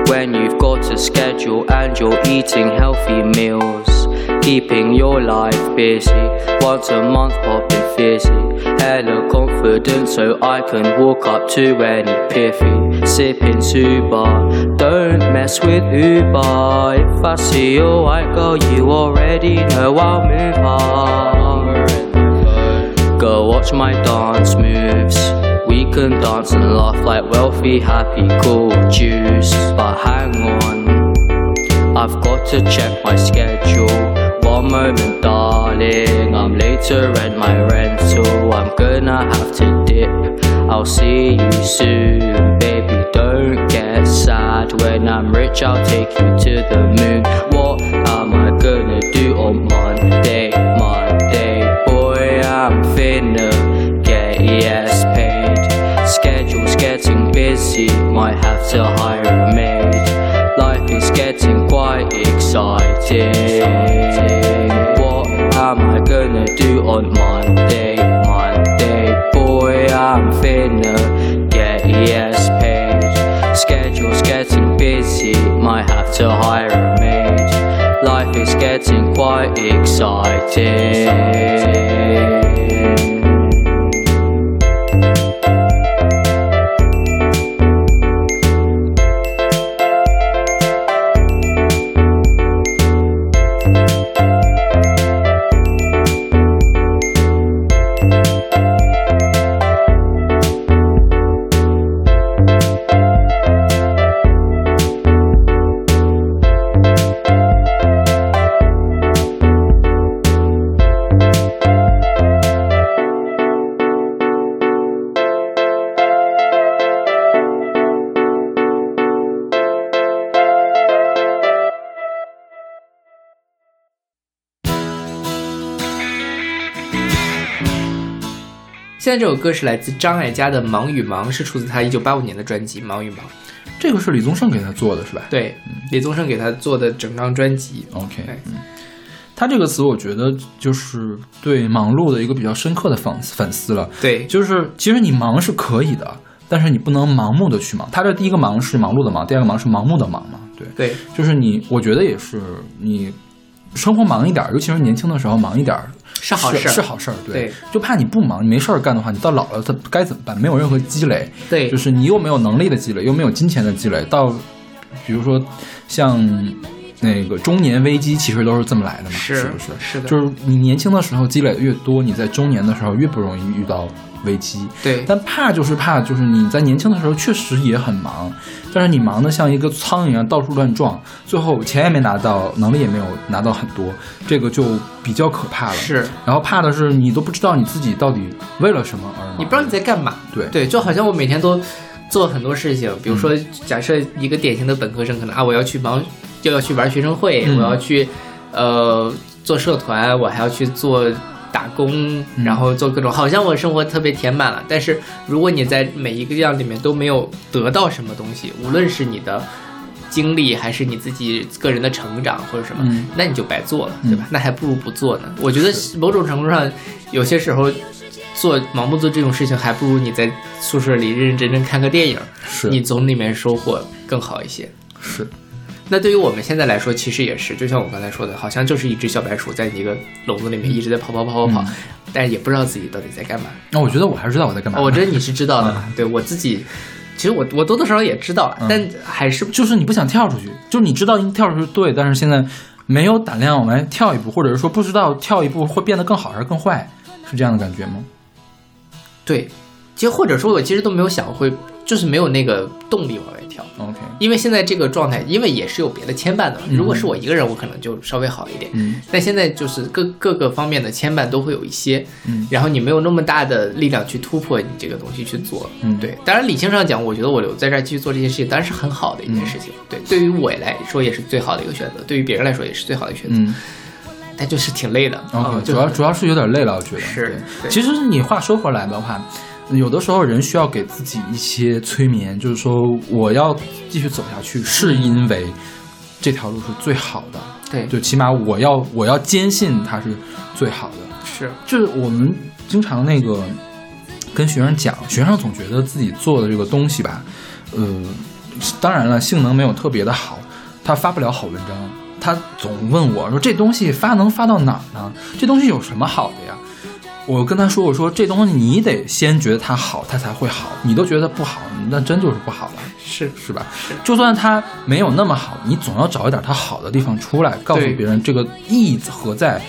when you've got a schedule and you're eating healthy meals. Keeping your life busy, once a month popping fizzy. Hella confident so I can walk up to any piffy. Sipping Suba, don't mess with Uber. If I see a white girl, you already know I'll move on. Go watch my dance moves. We can dance and laugh like wealthy, happy, cool Jews. But hang on, I've got to check my schedule. Moment, darling, I'm late to rent my rental. I'm gonna have to dip. I'll see you soon, baby. Don't get sad. When I'm rich, I'll take you to the moon. What am I gonna do on Monday? Monday, boy, I'm finna get yes paid. Schedule's getting busy, might have to hire a maid. Life is getting quite exciting. Am I gonna do on Monday? Monday, boy, I'm finna get ES paid. Schedule's getting busy, might have to hire a maid. Life is getting quite exciting. 在这首歌是来自张艾嘉的《忙与忙》，是出自他一九八五年的专辑《忙与忙》。这个是李宗盛给他做的是吧？对，李宗盛给他做的整张专辑。，OK，哎嗯，他这个词我觉得就是对忙碌的一个比较深刻的反反思了。对，就是其实你忙是可以的，但是你不能盲目的去忙。他的第一个忙是忙碌的忙，第二个忙是盲目的忙嘛？对，对，就是你，我觉得也是你生活忙一点，尤其是年轻的时候忙一点是好事儿是好事儿。对，对就怕你不忙，你没事儿干的话，你到老了他该怎么办？没有任何积累，对就是你又没有能力的积累，又没有金钱的积累，到比如说像那个中年危机，其实都是这么来的嘛，是是不是？是的就是你年轻的时候积累的越多，你在中年的时候越不容易遇到危机。对，但怕就是怕，就是你在年轻的时候确实也很忙，但是你忙得像一个苍蝇一样到处乱撞，最后钱也没拿到，能力也没有拿到很多，这个就比较可怕了。是然后怕的是你都不知道你自己到底为了什么而忙，你不知道你在干嘛。对对，就好像我每天都做很多事情，比如说，嗯假设一个典型的本科生，可能啊，我要去忙，就要去玩学生会，嗯我要去呃做社团，我还要去做打打工，嗯然后做各种，好像我生活特别填满了。但是如果你在每一个样里面都没有得到什么东西，无论是你的经历还是你自己个人的成长或者什么，嗯那你就白做了，嗯对吧？那还不如不做呢。我觉得某种程度上，有些时候做盲目做这种事情，还不如你在宿舍里认认真真看个电影，是你从里面收获更好一些。是，那对于我们现在来说，其实也是，就像我刚才说的，好像就是一只小白鼠在一个笼子里面一直在跑跑跑跑跑，嗯但是也不知道自己到底在干嘛。那我觉得我还是知道我在干嘛。哦我觉得你是知道的，对我自己，其实我我多多少少也知道但还是就是你不想跳出去，就是你知道跳出去对，但是现在没有胆量往外跳一步，或者是说不知道跳一步会变得更好还是更坏，是这样的感觉吗？对。其实或者说，我其实都没有想会，就是没有那个动力往外跳。OK，因为现在这个状态，因为也是有别的牵绊的如果是我一个人，我可能就稍微好一点。嗯但现在就是各各个方面的牵绊都会有一些，嗯然后你没有那么大的力量去突破你这个东西去做，嗯对。当然理性上讲，我觉得我留在这儿继续做这些事情，当然是很好的一件事情，对。对于我来说也是最好的一个选择，对于别人来说也是最好的选择，嗯但就是挺累的。，OK，嗯主要主要是有点累了，我觉得是其实你话说回来的话，有的时候人需要给自己一些催眠，就是说我要继续走下去，是因为这条路是最好的，对就起码我要我要坚信它是最好的。是就是我们经常那个跟学生讲，学生总觉得自己做的这个东西吧，呃，当然了，性能没有特别的好，他发不了好文章，他总问我说这东西发能发到哪儿呢？这东西有什么好的呀？我跟他说，我说这东西你得先觉得它好，它才会好。你都觉得不好，那真就是不好了，是是吧？就算它没有那么好，你总要找一点它好的地方出来，告诉别人这个意义何在。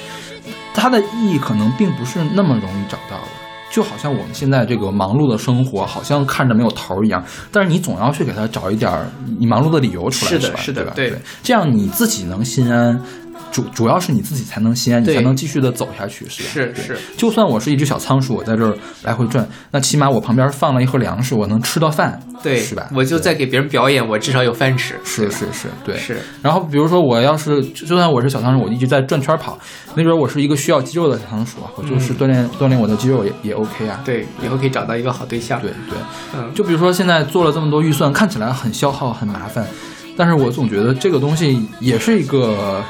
它的意义可能并不是那么容易找到的，就好像我们现在这个忙碌的生活，好像看着没有头儿一样，但是你总要去给它找一点儿你忙碌的理由出来，是的？是的对对，这样你自己能心安。主主要是你自己才能心安，你才能继续的走下去，是吧？是是就算我是一只小仓鼠，我在这儿来回转，那起码我旁边放了一盒粮食，我能吃到饭，对，是吧？我就在给别人表演，我至少有饭吃。是是是，对。是然后比如说我要是就算我是小仓鼠，我一直在转圈跑，没准我是一个需要肌肉的小仓鼠啊，我就是锻炼、锻炼我的肌肉也也 OK 啊。对，以后可以找到一个好对象。对对，嗯，就比如说现在做了这么多预算，看起来很消耗很麻烦，但是我总觉得这个东西也是一个。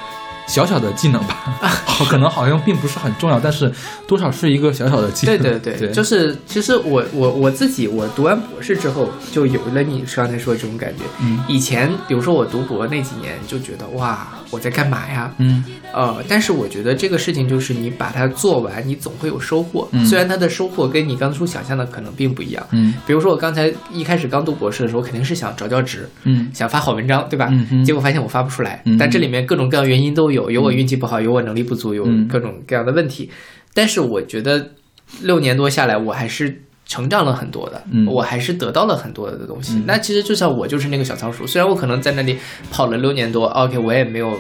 小小的技能吧，好，可能好像并不是很重要，但是多少是一个小小的技能。对对对，对，就是其实我我我自己，我读完博士之后就有了你刚才说的这种感觉。嗯以前比如说我读博那几年，就觉得哇，我在干嘛呀？嗯呃，但是我觉得这个事情就是你把它做完，你总会有收获。嗯虽然它的收获跟你当初想象的可能并不一样。嗯比如说我刚才一开始刚读博士的时候，肯定是想找教职，嗯想发好文章，对吧？嗯结果发现我发不出来，嗯但这里面各种各样原因都有，有我运气不好，有我能力不足，有嗯各种各样的问题。但是我觉得六年多下来，我还是成长了很多的，嗯我还是得到了很多的东西。嗯那其实就像我就是那个小仓鼠，虽然我可能在那里跑了六年多，OK，我也没有。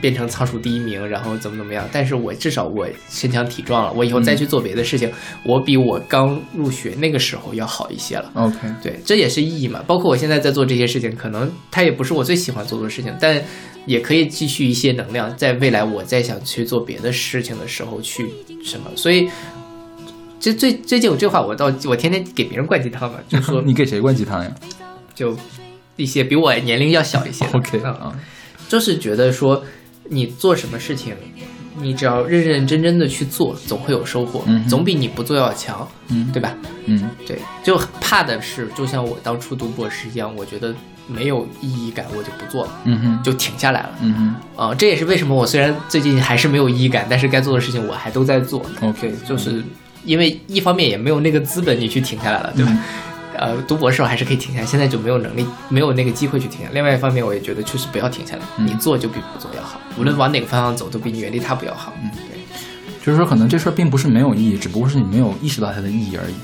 变成仓鼠第一名，然后怎么怎么样？但是我至少我身强体壮了，我以后再去做别的事情，我比我刚入学那个时候要好一些了。，OK，对，这也是意义嘛。包括我现在在做这些事情，可能它也不是我最喜欢做的事情，但也可以积蓄一些能量，在未来我再想去做别的事情的时候去什么。所以，这最最近我这话我倒我天天给别人灌鸡汤嘛，就说 你给谁灌鸡汤呀就一些比我年龄要小一些的？OK 嗯啊，就是觉得说你做什么事情。你只要认认真真的去做，总会有收获，嗯总比你不做要强，嗯对吧？嗯对，就怕的是，就像我当初读博士一样，我觉得没有意义感，我就不做了，嗯哼就停下来了。嗯哼啊、这也是为什么我虽然最近还是没有意义感，但是该做的事情我还都在做。OK，就是因为一方面也没有那个资本你去停下来了，对吧？呃，读博士我还是可以停下来，现在就没有能力，没有那个机会去停下来。另外一方面，我也觉得确实不要停下来，嗯你做就比不做要好，无论往哪个方向走，都比你原地踏步要好。嗯，对。就是说可能这事儿并不是没有意义，只不过是你没有意识到它的意义而已。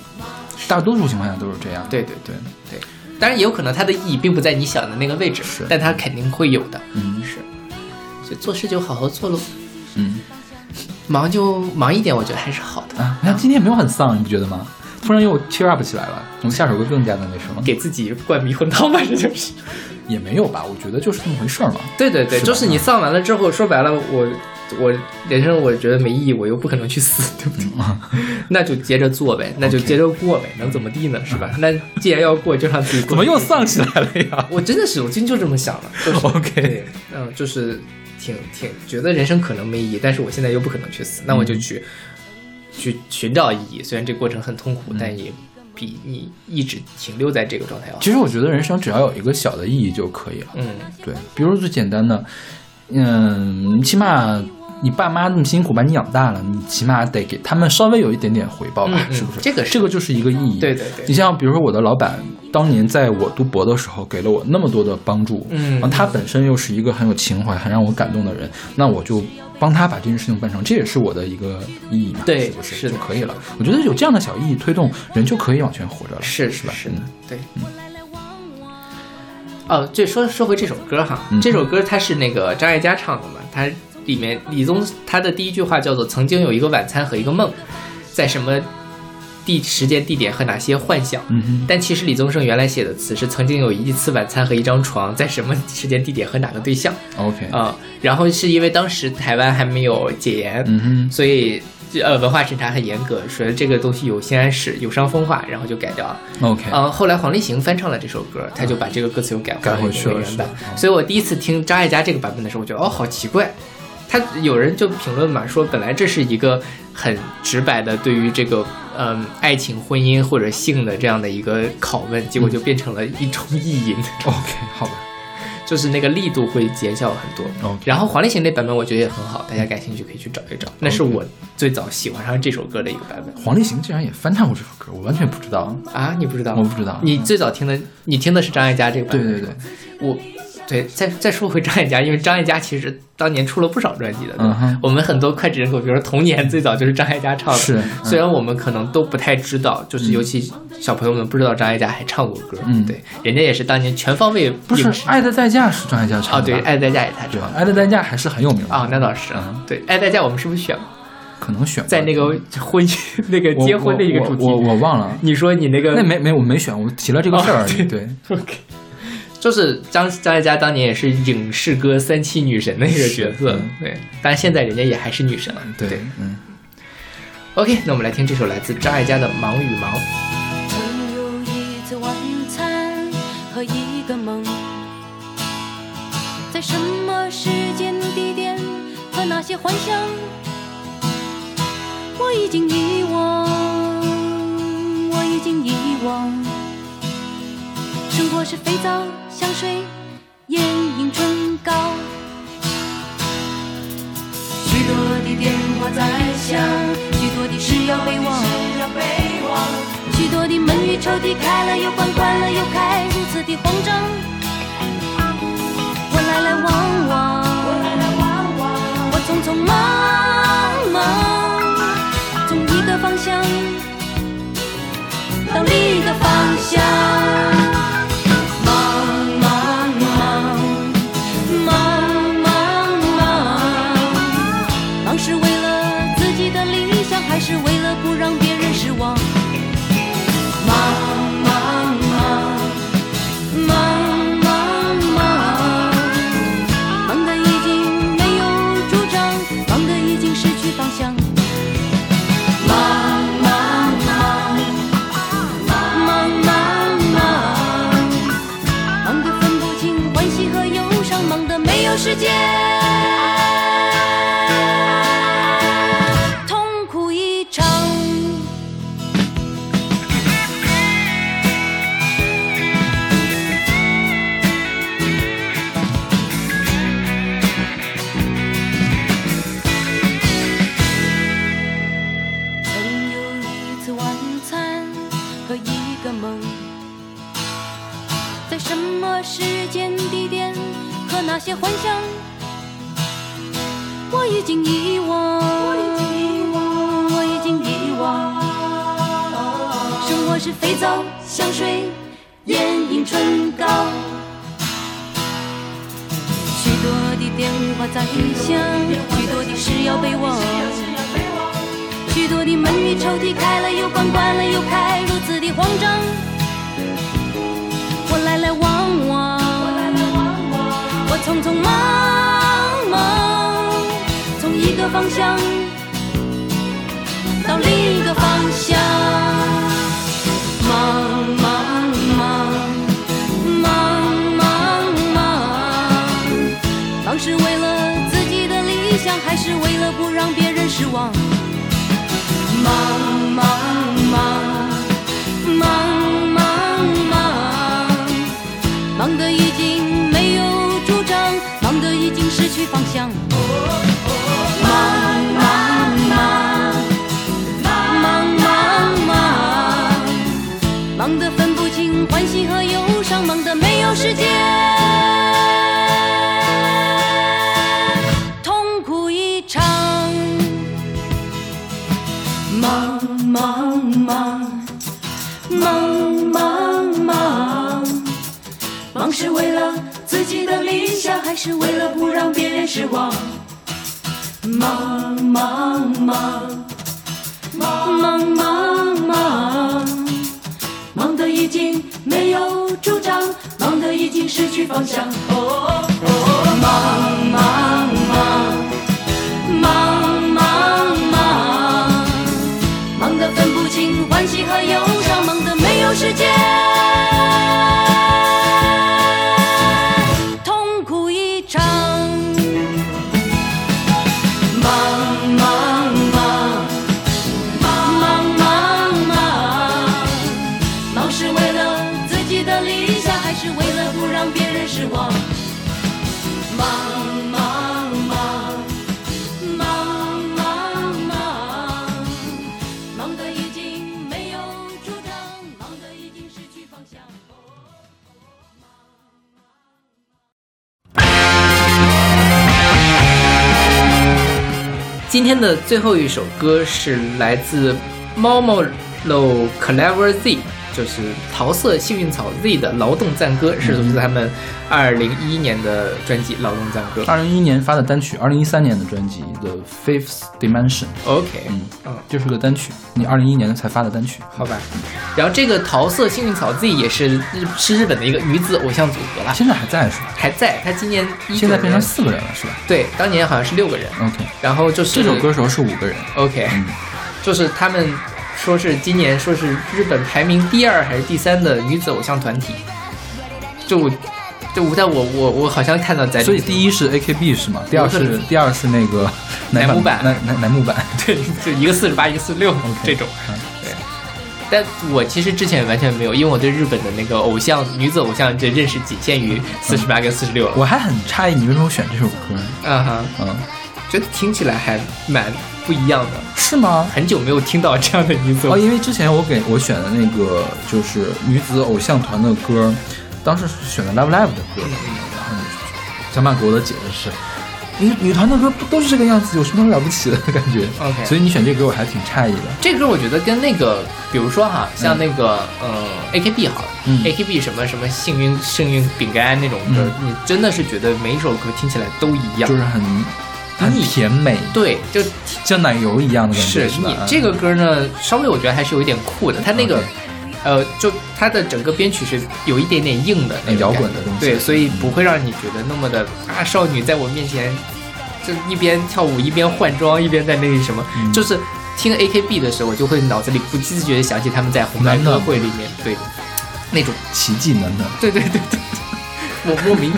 大多数情况下都是这样。对对对对，当然也有可能它的意义并不在你想的那个位置，是但它肯定会有的。嗯是，所以做事就好好做喽，嗯忙就忙一点，我觉得还是好的。啊，你看今天没有很丧，你不觉得吗？突然又 cheer up 起来了，我们下首歌更加的那什么，给自己灌迷魂汤吧，这就是。也没有吧？我觉得就是这么回事儿嘛。对对对，是就是你丧完了之后，说白了，我我人生我觉得没意义，我又不可能去死，对不对？那就接着做呗，那就接着过呗，能怎么地呢？是吧？那既然要过，就让自己过。怎么又丧起来了呀？我真的是，我今天就这么想了。就是 OK，嗯，就是挺挺觉得人生可能没意义，但是我现在又不可能去死，那我就去、去寻找意义。虽然这过程很痛苦，但也比你一直停留在这个状态要好。其实我觉得人生只要有一个小的意义就可以了。嗯，对，比如最简单的，嗯，起码你爸妈那么辛苦把你养大了，你起码得给他们稍微有一点点回报吧，嗯嗯是不是？这个是这个就是一个意义。对对对你像比如说我的老板，当年在我读博的时候给了我那么多的帮助，嗯然后他本身又是一个很有情怀、很让我感动的人，那我就。帮他把这件事情办成，这也是我的一个意义嘛，对是不是是就可以了？我觉得有这样的小意义推动，人就可以往前活着了，是是吧？是的嗯，对。哦，这说说回这首歌哈，嗯这首歌它是那个张艾嘉唱的嘛，它里面李宗他的第一句话叫做“曾经有一个晚餐和一个梦，在什么地时间地点和哪些幻想”，嗯哼，但其实李宗盛原来写的词是“曾经有一次晚餐和一张床，在什么时间地点和哪个对象”。OK，啊、然后是因为当时台湾还没有解严，嗯哼，所以呃文化审查很严格，说这个东西有性暗示、有伤风化，然后就改掉了。OK，嗯、后来黄立行翻唱了这首歌，他就把这个歌词又改改回了回去了原版。所以我第一次听张艾嘉这个版本的时候，我觉得哦好奇怪。他有人就评论嘛，说本来这是一个很直白的对于这个嗯爱情、婚姻或者性的这样的一个拷问，结果就变成了一种意淫。OK，好吧，就是那个力度会减小很多。然后黄立行那版本我觉得也很好，大家感兴趣可以去找一找，那是我最早喜欢上这首歌的一个版本黄立行竟然也翻唱过这首歌，我完全不知道。啊！你不知道？我不知道你最早听的，你听的是张艾嘉这个版本？对对对，我。对，再再说回张艾嘉，因为张艾嘉其实当年出了不少专辑的。嗯我们很多脍炙人口，比如说《童年》，最早就是张艾嘉唱的。是嗯虽然我们可能都不太知道，就是尤其小朋友们不知道张艾嘉还唱过歌。嗯对，人家也是当年全方位不是《爱的代价》是张艾嘉唱啊，的吧，对，《爱的代价》也他对吧，唱《爱的代价》还是很有名的啊，那倒是。嗯对，《爱的代价》我们是不是选过？可能选在那个 婚姻那个结婚的一个主题，我我我忘了，你说你那个那没没我没选，我提了这个事儿而已。哦对，OK，就是张张艾嘉当年也是影视歌三栖女神的一个角色，嗯对，但现在人家也还是女神了，对，嗯，OK，那我们来听这首来自张艾嘉的《忙与忙》。曾有一次晚餐和一个梦，在什么时间、地点和那些幻想，我已经遗忘，我已经遗忘。生活是肥皂、香水、眼影、唇膏，许多的电话在响，许多的事要备忘。许多的门与抽屉开了又关，关了又开，如此的慌张。我来来往往，我匆匆忙忙，从一个方向到另一个方向。那些幻想，我已经遗忘，我已经遗忘，我已经遗忘。生活是肥皂、香水、眼影、唇膏。许多的电话在响，许多的事要备忘。许多的门与抽屉开了又关，关了又开，如此的慌张。我来来往往，方向，到另一个方向。忙忙忙忙忙忙，忙是为了自己的理想，还是为了不让别人失望？忙忙忙还是为了不让别人失望？忙忙忙忙忙忙忙，忙得已经没有主张，忙得已经失去方向。哦今天的最后一首歌是来自 Momo Lo Clever Z，就是桃色幸运草 Z 的《劳动赞歌》，是出自他们二零一一年的专辑《劳动赞歌》。二零一一年发的单曲，二零一三年的专辑 The Fifth Dimension，OK，嗯嗯，就是个单曲，你二零一一年才发的单曲。好吧。然后这个桃色幸运草 Z 也是日是日本的一个女子偶像组合了，现在还在是吧？还在。他今年19现在变成年四个人了是吧对，当年好像是六个人。？OK，然后就是这首歌时候是五个人。OK，、嗯就是他们说是今年说是日本排名第二还是第三的女子偶像团体，就我就我在我我我好像看到在所以第一是 AKB 是吗？第二是第二是那个乃木坂乃乃乃木坂。对就一个四十八一个四十六这种，嗯对。但我其实之前完全没有，因为我对日本的那个偶像女子偶像这认识仅限于四十八跟四十六了。我还很诧异你为什么选这首歌，啊哈，嗯，觉得听起来还蛮不一样的，是吗？很久没有听到这样的女子哦，因为之前我给我选的那个就是女子偶像团的歌，当时选的 Love Live 的歌，然后小马给我的解释是，女女团的歌不都是这个样子，有什么了不起的感觉？OK 所以你选这歌我还挺诧异的。这歌我觉得跟那个，比如说哈，像那个呃 AKB 好了、嗯。A k b 什么什么幸运幸运饼干那种歌，嗯。你真的是觉得每一首歌听起来都一样，就是很很甜美，对，就像奶油一样的感觉，是吧？你这个歌呢，稍微我觉得还是有一点酷的，它那个。呃，就它的整个编曲是有一点点硬的那种摇滚的东西对，所以不会让你觉得那么的啊，少女在我面前就一边跳舞一边换装，一边在那个什么，嗯。就是听 AKB 的时候，我就会脑子里不自觉的想起他们在红白歌会里面对。那种，奇迹暖暖。对对对对，我莫名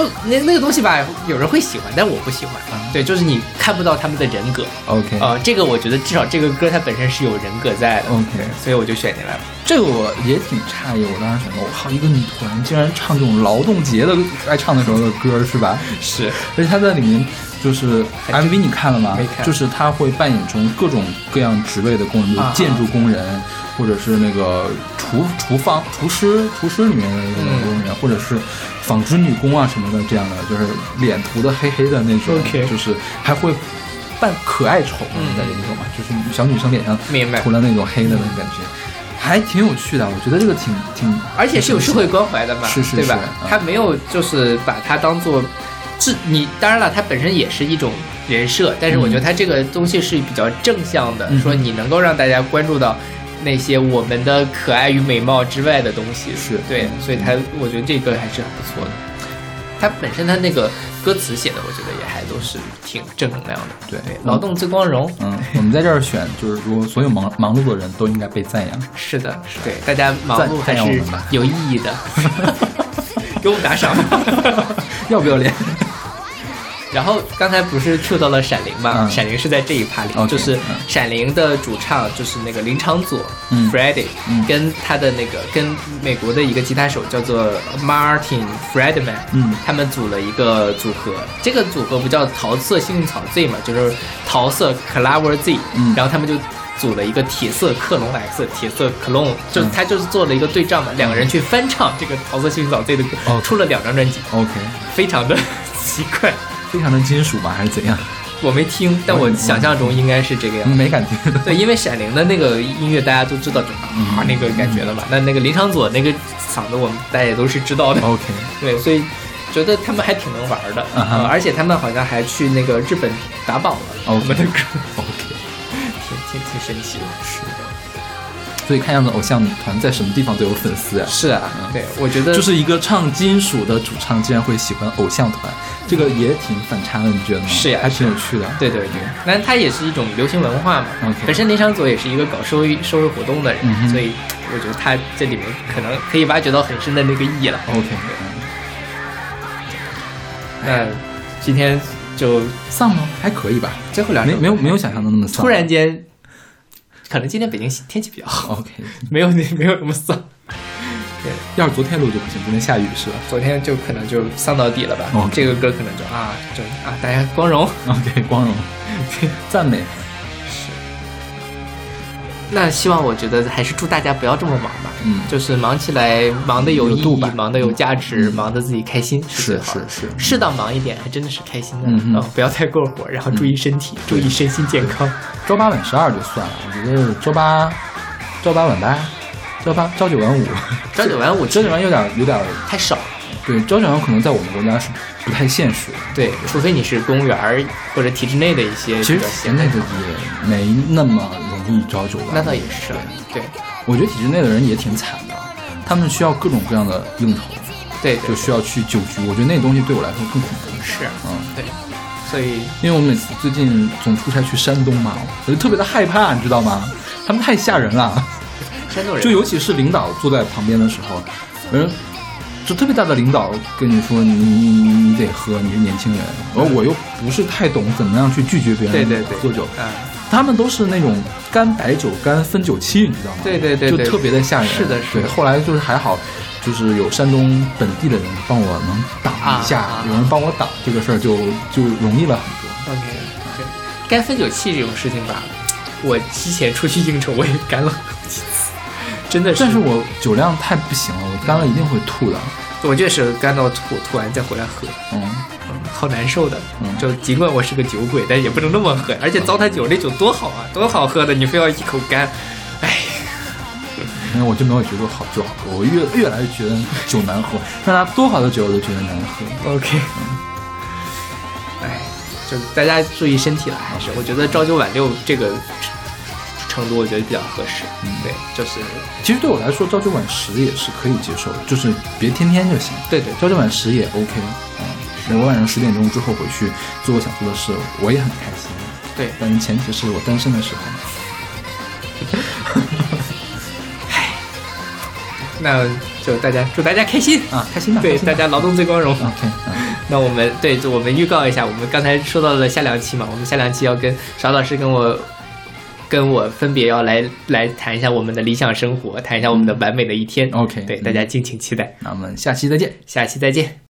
就那那个东西吧，有人会喜欢，但我不喜欢。对，就是你看不到他们的人格。OK 呃，这个我觉得至少这个歌它本身是有人格在的。OK，所以我就选进来了。这个我也挺诧异，我当时想到，我靠，一个女团竟然唱这种劳动节的爱唱的时候的歌是吧？是，而且她在里面就是 MV 你看了吗？没看就是她会扮演成各种各样职位的工人，建筑工人，或者是那个厨厨房厨师厨师里面的那种工人，或者是纺织女工啊什么的这样的，就是脸涂的黑黑的那种 OK 就是还会扮可爱丑，你在这里懂吗？就是小女生脸上涂了那种黑的那种感觉。还挺有趣的，我觉得这个挺挺，而且是有社会关怀的嘛，是是对吧？他没有就是把它当做，这你当然了，它本身也是一种人设，但是我觉得它这个东西是比较正向的，嗯说你能够让大家关注到那些我们的可爱与美貌之外的东西，是对，所以他我觉得这个还是很不错的。他本身他那个歌词写的，我觉得也还都是挺正能量的。对对，劳动最光荣。嗯，我们在这儿选，就是说所有忙忙碌的人都应该被赞扬。是的，是对，大家忙碌还是有意义的。给我们打赏。要不要脸？然后刚才不是 Q 到了闪灵嘛？嗯。闪灵是在这一趴里就是嗯。闪灵的主唱就是那个林长佐、嗯。Freddie，、嗯。跟他的那个跟美国的一个吉他手叫做 Martin Friedman，嗯。他们组了一个组合，这个组合不叫桃色幸运草 Z 嘛，就是桃色 Clover Z，、嗯。然后他们就。组了一个铁色克隆 X，铁色克隆，就嗯。他就是做了一个对仗嘛，两个人去翻唱这个桃色幸运草 Z 的歌，哦。出了两张专辑，OK，非常的 奇怪。非常的金属吧，还是怎样？我没听，但我想象中应该是这个样子。没感觉。对，因为闪灵的那个音乐大家都知道，就啊那个感觉的嘛。那那个林长佐那个嗓子，我们大家也都是知道的。OK，对，所以觉得他们还挺能玩的，而且他们好像还去那个日本打榜了。我们的歌 OK，挺挺挺神奇的。是所以看样子偶像团在什么地方都有粉丝啊。是啊，对，我觉得就是一个唱金属的主唱，竟然会喜欢偶像团，这个也挺反差的，你觉得吗？是呀还挺有趣的。对对对，那它也是一种流行文化嘛。本身林场佐也是一个搞社会社会活动的人，嗯所以我觉得他这里面可能可以挖掘到很深的那个意义了。OK，那今天就丧吗？还可以吧，最后两首没没有没有想象的那么丧。突然间，可能今天北京天气比较好，OK，没有你没有那么丧。对要是昨天录就不行，今天下雨是吧昨天就可能就丧到底了吧。这个歌可能就啊，就啊，大家光荣。？OK，光荣，赞美。那希望我觉得还是祝大家不要这么忙吧。嗯。就是忙起来，忙的有意义度吧，忙的有价值，嗯。忙的自己开心是最好的。是。是适当忙一点，还真的是开心的。嗯哼。不要太过火，然后注意身体，注意身心健康。周八晚十二就算了，我觉得周八周八晚八，周八朝九晚五，朝九晚五 朝九晚有点有点。太少，对，朝九晚五可能在我们国家是不太现实。的。对，除非你是公务员或者体制内的一些其实比较闲的体制内的也没那么容易朝九晚五。那倒也是，对我觉得体制内的人也挺惨的，他们需要各种各样的应酬，对对就需要去酒局。我觉得那东西对我来说更恐怖。是，嗯，对，所以因为我每次最近总出差去山东嘛，我就特别的害怕，你知道吗？他们太吓人了，山东人就尤其是领导坐在旁边的时候，人就特别大的领导跟你说你你你你得喝，你是年轻人，而我又不是太懂怎么样去拒绝别人对对对喝酒，啊，他们都是那种干白酒、干汾酒器，你知道吗？对对对对就特别的吓人。是的是的对，后来就是还好，就是有山东本地的人帮我能挡一下，有人帮我挡这个事儿就就容易了很多。OK，对，干分酒器这种事情吧，我之前出去应酬我也干了好几次，真的是。但是我酒量太不行了，我干了一定会吐的。我就是干到吐，吐完再回来喝，嗯，嗯，好难受的。嗯就尽管我是个酒鬼，但也不能那么喝。而且糟蹋酒那酒多好啊，多好喝的，你非要一口干，哎，那我就没有觉得好酒好喝，我越越来越觉得酒难喝，让它多好的酒我都觉得难喝。OK，哎，就大家注意身体了，还是我觉得朝九晚六这个程度，我觉得比较合适。嗯对，就是其实对我来说，朝九晚十也是可以接受的，就是别天天就行。对对朝九晚十也 OK。嗯，我晚上十点钟之后回去做我想做的事，我也很开心。对，但是前提是我单身的时候。那就大家祝大家开心啊，开心吧，对，大家劳动最光荣。OK，嗯，那我们对，就我们预告一下，我们刚才说到了下两期嘛，我们下两期要跟邵老师跟我跟我分别要来来谈一下我们的理想生活，谈一下我们的完美的一天。OK，对，嗯大家敬请期待，那我们下期再见。下期再见。